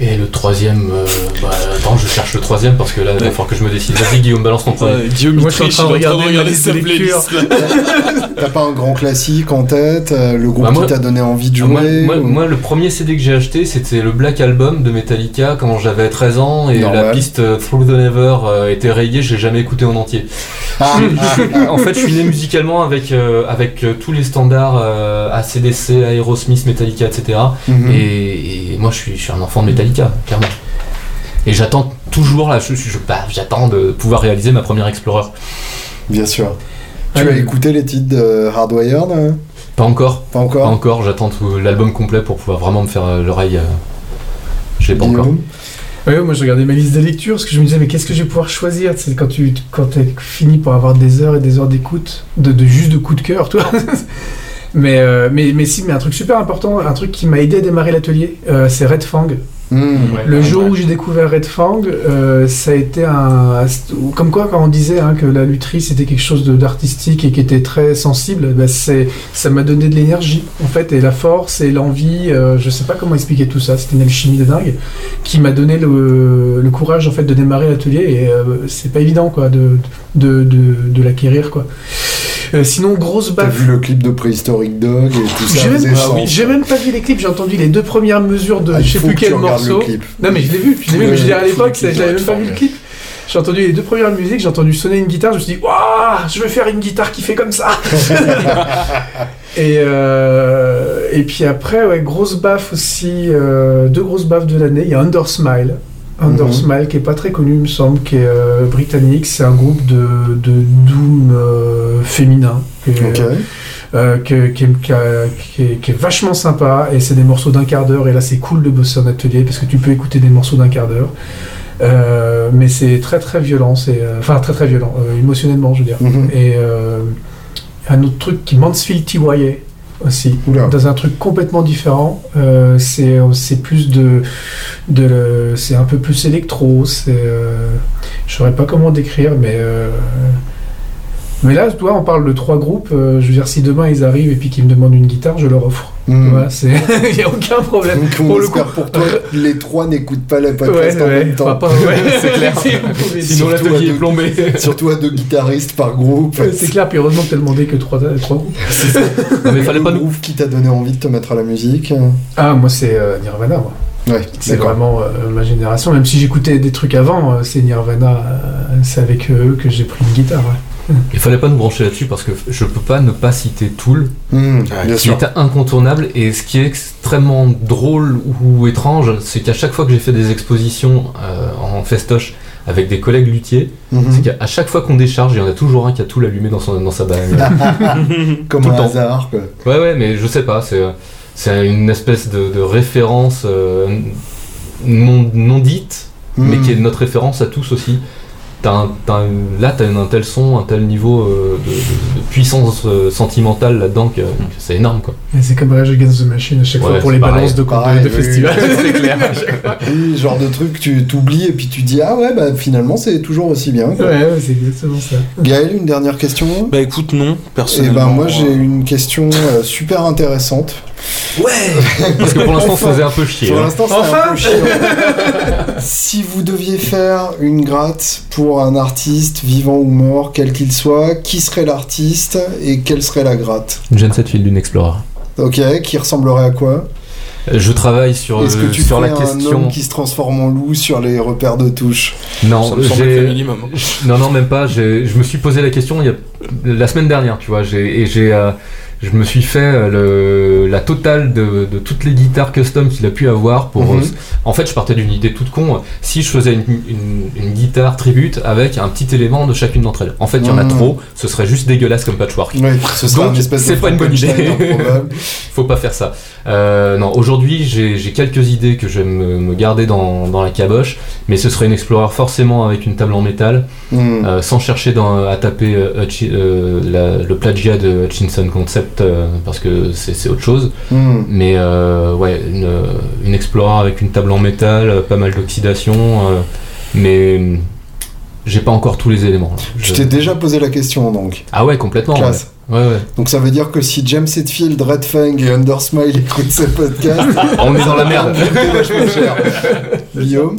Et le troisième, euh, bah, attends, je cherche le troisième parce que là, il va falloir que je me décide. Vas-y, Guillaume, balance ton premier. Euh, Guillaume Moi, je suis en train de regarder playlist, là. T'as pas un grand classique en tête euh, Le groupe Bah, moi- qui t'a donné envie de Ah, jouer moi- ou- moi, le premier CD que j'ai acheté, c'était le Black Album de Metallica quand j'avais 13 ans et Normal. la piste euh, Through the Never euh, était rayée, je l'ai jamais écouté en entier. Ah, suis- en fait, je suis né musicalement avec, euh, avec euh, tous les standards euh, ACDC, Aerosmith, Metallica, etc. mhm. Et, et moi, je suis, je suis un enfant de Metallica, clairement. Et j'attends toujours, là, je, je- bah, j'attends de pouvoir réaliser ma première Explorer. Bien sûr. Tu Ouais. as écouté les titres de Hardwired hein Pas encore, Pas pas encore encore, j'attends tout l'album complet pour pouvoir vraiment me faire euh, l'oreille. euh, je l'ai pas encore. Ouais, moi je regardais ma liste de lecture parce que je me disais mais qu'est-ce que je vais pouvoir choisir? C'est quand tu quand t'es fini pour avoir des heures et des heures d'écoute, de, de juste de coup de cœur, toi. Mais, euh, mais, mais si, mais un truc super important, un truc qui m'a aidé à démarrer l'atelier, euh, c'est Red Fang. Hmm. Ouais. Le jour ouais. où j'ai découvert Red Fang, euh, ça a été un. Comme quoi, quand on disait hein, que la lutherie c'était quelque chose de- d'artistique et qui était très sensible, bah, c'est, ça m'a donné de l'énergie, en fait, et la force et l'envie. euh, je sais pas comment expliquer tout ça, c'était une alchimie de dingue qui m'a donné le, le courage, en fait, de démarrer l'atelier, et euh, c'est pas évident, quoi, de, de, de, de l'acquérir, quoi. Euh, sinon, grosse T'as baffe. vu le clip de Prehistoric Dog et tout ça J'ai même, ah oui, j'ai même pas vu les clips, j'ai entendu les deux premières mesures de Ah, je sais plus que quel morceau. le clip. Non mais je l'ai vu, je l'ai vu, mais je à l'époque, j'avais même pas vu le clip. J'ai entendu les deux premières musiques, j'ai entendu sonner une guitare, je me suis dit, waouh, je vais faire une guitare qui fait comme ça. et, euh, et puis après, ouais, grosse baffe aussi, euh, deux grosses baffes de l'année. Il y a Undersmile. Undersmile qui est pas très connu, il me semble, qui est euh, britannique. C'est un groupe de, de doom euh, féminin. qui est- Ok. euh, que- qui, est- qui a- qui est, qui est vachement sympa et c'est des morceaux d'un quart d'heure et là c'est cool de bosser en atelier parce que tu peux écouter des morceaux d'un quart d'heure Euh, mais c'est très très violent c'est euh, enfin très très violent émotionnellement je veux dire Mhm. et un autre truc qui Mansfield TYA aussi Oula. dans un truc complètement différent euh, c'est c'est plus de, c'est un peu plus électro c'est euh, je saurais pas comment décrire mais euh, mais là, toi, on parle de trois groupes. euh, je veux dire, si demain ils arrivent et puis qu'ils me demandent une guitare, je leur offre. Hmm. Voilà, c'est, il y a aucun problème. Donc, on Pour le coup- pour toi les trois n'écoutent pas le Ouais, podcast en ouais, même temps. enfin, pas- ouais, C'est clair. Sinon Surtout à l'atelier deux- est plombé. Surtout à deux guitaristes par groupe. Ouais, c'est clair. Puis heureusement que t'as demandé que trois, trois groupes. Non, mais fallait le pas nous. groupe qui t'a donné envie de te mettre à la musique. Ah, moi, c'est euh, Nirvana. Moi. Ouais, C'est d'accord. vraiment euh, ma génération. Même si j'écoutais des trucs avant, euh, c'est Nirvana. euh, c'est avec eux que j'ai pris une guitare. Il fallait pas nous brancher là-dessus parce que je peux pas ne pas citer Tool, bien qui sûr. était incontournable. Et ce qui est extrêmement drôle ou étrange, c'est qu'à chaque fois que j'ai fait des expositions euh, en festoche avec des collègues luthiers, Mhm. c'est qu'à chaque fois qu'on décharge, il y en a toujours un qui a Tool allumé dans, son, dans sa bague. Comme un hasard. Quoi. Ouais, ouais, mais je sais pas, c'est, c'est une espèce de, de référence euh, non, non dite, mais Hmm. qui est notre référence à tous aussi. T'as un- t'as un- là, t'as un tel son, un tel niveau euh, de, de- de puissance euh, sentimentale là-dedans que, que c'est énorme, quoi. Et c'est comme Rage Against the Machine à chaque Ouais, fois pour les pareil. balances de, Pareil, de, de oui, c'est clair. genre de truc, tu t'oublies et puis tu dis Ah ouais, bah finalement c'est toujours aussi bien. quoi. Ouais, ouais, c'est exactement ça. Gaël, une dernière question? Bah écoute, non, Et personnellement. ben moi j'ai euh, une question euh, super intéressante. Parce que pour l'instant, Enfin. ça faisait un peu chier. Pour hein. l'instant c'est Enfin un peu chiant. si vous deviez faire une gratte pour un artiste vivant ou mort, quel qu'il soit, qui serait l'artiste et quelle serait la gratte? Une Gen 7 Field d'une Explorer. Ok, qui ressemblerait à quoi? Je travaille sur, Est-ce que tu sur la un question. homme qui se transforme en loup sur les repères de touche? Non, j'ai- minimum. Non, non, même pas. J'ai- Je me suis posé la question il y a... la semaine dernière, tu vois. j'ai- Et j'ai, euh, je me suis fait euh, le... la totale de... de toutes les guitares custom qu'il a pu avoir. Pour, Mhm. euh, En fait, je partais d'une idée toute con. Si je faisais une, une- une guitare tribute avec un petit élément de chacune d'entre elles. En fait, il y en a Mhm. trop. Ce serait juste dégueulasse comme patchwork. Ouais, ce serait Donc, c'est pas une bonne idée. Improbable. Faut pas faire ça. Euh, non, aujourd'hui, j'ai quelques idées que je vais me, me garder dans, dans la caboche, mais ce serait une Explorer forcément avec une table en métal, Hmm. euh, sans chercher dans- à taper euh, euh, la- le plagiat de Hutchinson Concept, euh, parce que c'est autre chose. Hmm. Mais euh, ouais, une, une Explorer avec une table en métal, euh, pas mal d'oxydation, euh, mais hum, j'ai pas encore tous les éléments. là. Je t'ai déjà posé la question donc. Ah ouais, complètement. Classe. Ouais, ouais. ouais. Donc ça veut dire que si James Hetfield, Red Fang et Undersmile écoutent ce podcast, On est dans la merde. Guillaume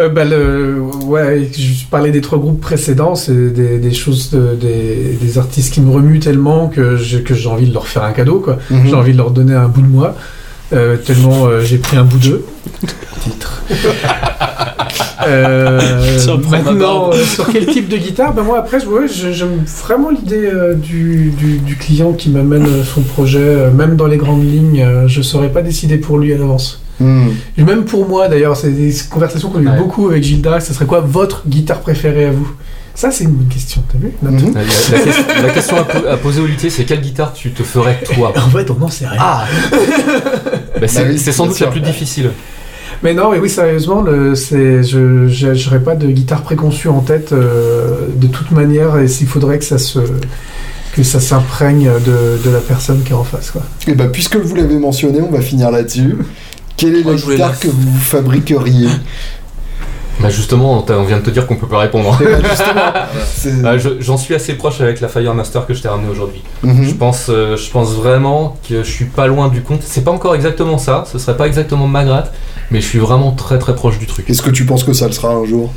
Euh, bah, le, ouais, je parlais des trois groupes précédents, c'est des, des choses, de- des, des artistes qui me remuent tellement que j'ai que j'ai envie de leur faire un cadeau, quoi. Mhm. J'ai envie de leur donner un bout de moi, euh, tellement euh, j'ai pris un bout d'eux. Titre. Euh, maintenant, euh, sur quel type de guitare? Ben Moi, après, je- ouais, j'aime vraiment l'idée euh, du, du, du client qui m'amène son projet, euh, même dans les grandes lignes. euh, je ne saurais pas décider pour lui à l'avance. Et même pour moi, d'ailleurs, c'est des conversations qu'on a eu Ouais. beaucoup avec Gilda. Ce serait quoi votre guitare préférée à vous? Ça, c'est une bonne question, t'as vu? Mhm. La, la question, la question à, po- à poser au luthier, c'est quelle guitare tu te ferais toi? En fait, on n'en sait rien. Ah Bah, C'est Bah oui, c'est sans doute la sûr. plus difficile. Mais non, mais oui, sérieusement, le, c'est, je n'aurais pas de guitare préconçue en tête euh, de toute manière, et s'il faudrait que ça se que ça s'imprègne de, de la personne qui est en face. Quoi. Et bah, puisque vous l'avez mentionné, on va finir là-dessus. Quelle est la guitare la- que vous fabriqueriez Bah justement, on vient de te dire qu'on peut pas répondre. Eh bah, Bah, je- J'en suis assez proche avec la Firemaster que je t'ai ramené aujourd'hui. Mhm. Je pense, euh, je pense vraiment que je suis pas loin du compte. C'est pas encore exactement ça, ce serait pas exactement ma gratte, mais je suis vraiment très très proche du truc. Est-ce que tu penses que ça le sera un jour?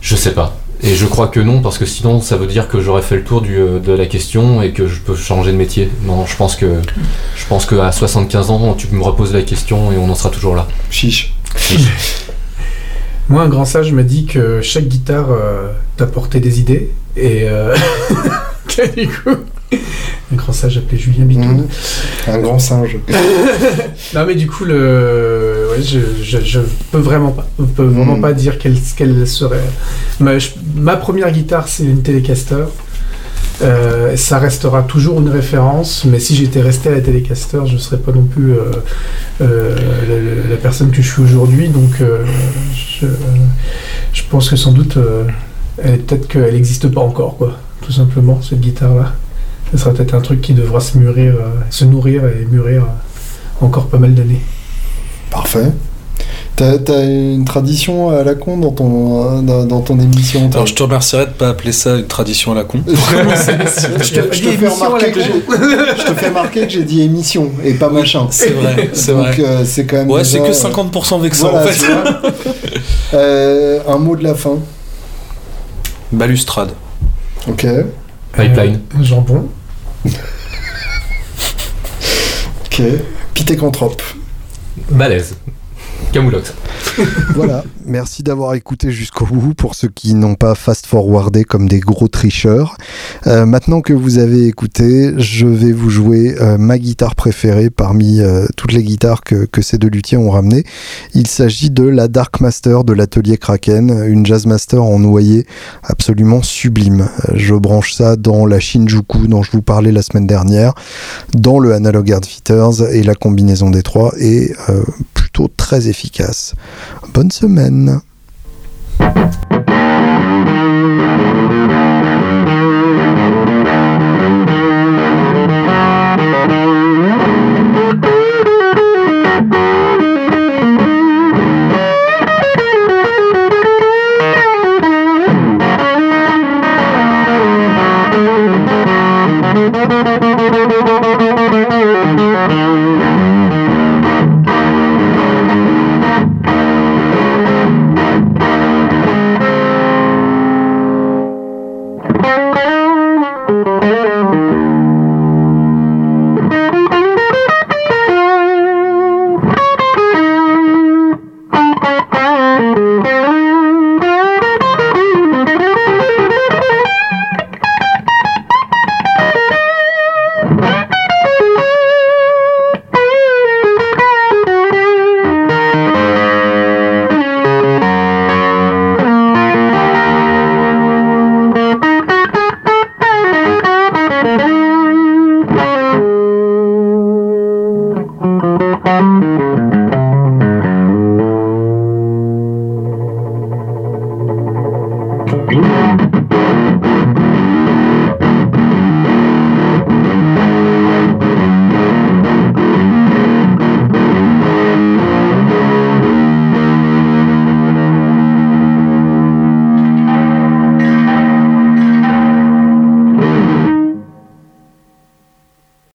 Je sais pas. Et je crois que non, parce que sinon ça veut dire que j'aurais fait le tour du, euh, de la question et que je peux changer de métier. Non, je pense que je pense qu'à 75 ans, tu me reposes la question et on en sera toujours là. Chiche. Moi, un grand sage m'a dit que chaque guitare euh, t'apportait des idées. Et euh, du coup, un grand sage appelé Julien Bitou. Mhm. Un grand singe. Non, mais du coup, le... ouais, je, je peux vraiment pas. Peux vraiment Mhm. pas dire quelle, quelle serait. Ma, je- ma première guitare, c'est une Telecaster. Euh, ça restera toujours une référence, mais si j'étais resté à la Telecaster, je ne serais pas non plus euh, euh, la, personne que je suis aujourd'hui. Donc, je, je pense que sans doute, peut-être qu'elle n'existe pas encore, quoi. Tout simplement, cette guitare-là. Ce sera peut-être un truc qui devra se mûrir, se nourrir et mûrir encore pas mal d'années. Parfait. T'as une tradition à la con dans ton, dans, dans ton émission Alors je te remercierais de pas appeler ça une tradition à la con. je, te, je te fais remarquer que j'ai- je te fais remarquer que j'ai dit émission et pas machin. C'est vrai, c'est Donc vrai. euh, c'est quand même. Ouais, c'est que euh, 50% vexant voilà, en fait. vois. Euh, un mot de la fin. Balustrade. Ok. Pipeline. Euh, jambon. Ok. Pitécanthrope. Beleza. Camoulox. Voilà, merci d'avoir écouté jusqu'au bout pour ceux qui n'ont pas fast-forwardé comme des gros tricheurs. Euh, maintenant que vous avez écouté, je vais vous jouer euh, ma guitare préférée parmi euh, toutes les guitares que, que ces deux luthiers ont ramenées. Il s'agit de la Dark Master de l'atelier Kraken, une Jazz Master en noyer absolument sublime. Je branche ça dans la Shinjuku dont je vous parlais la semaine dernière, dans le Analog Outfitters et la combinaison des trois euh, très efficace. Bonne semaine.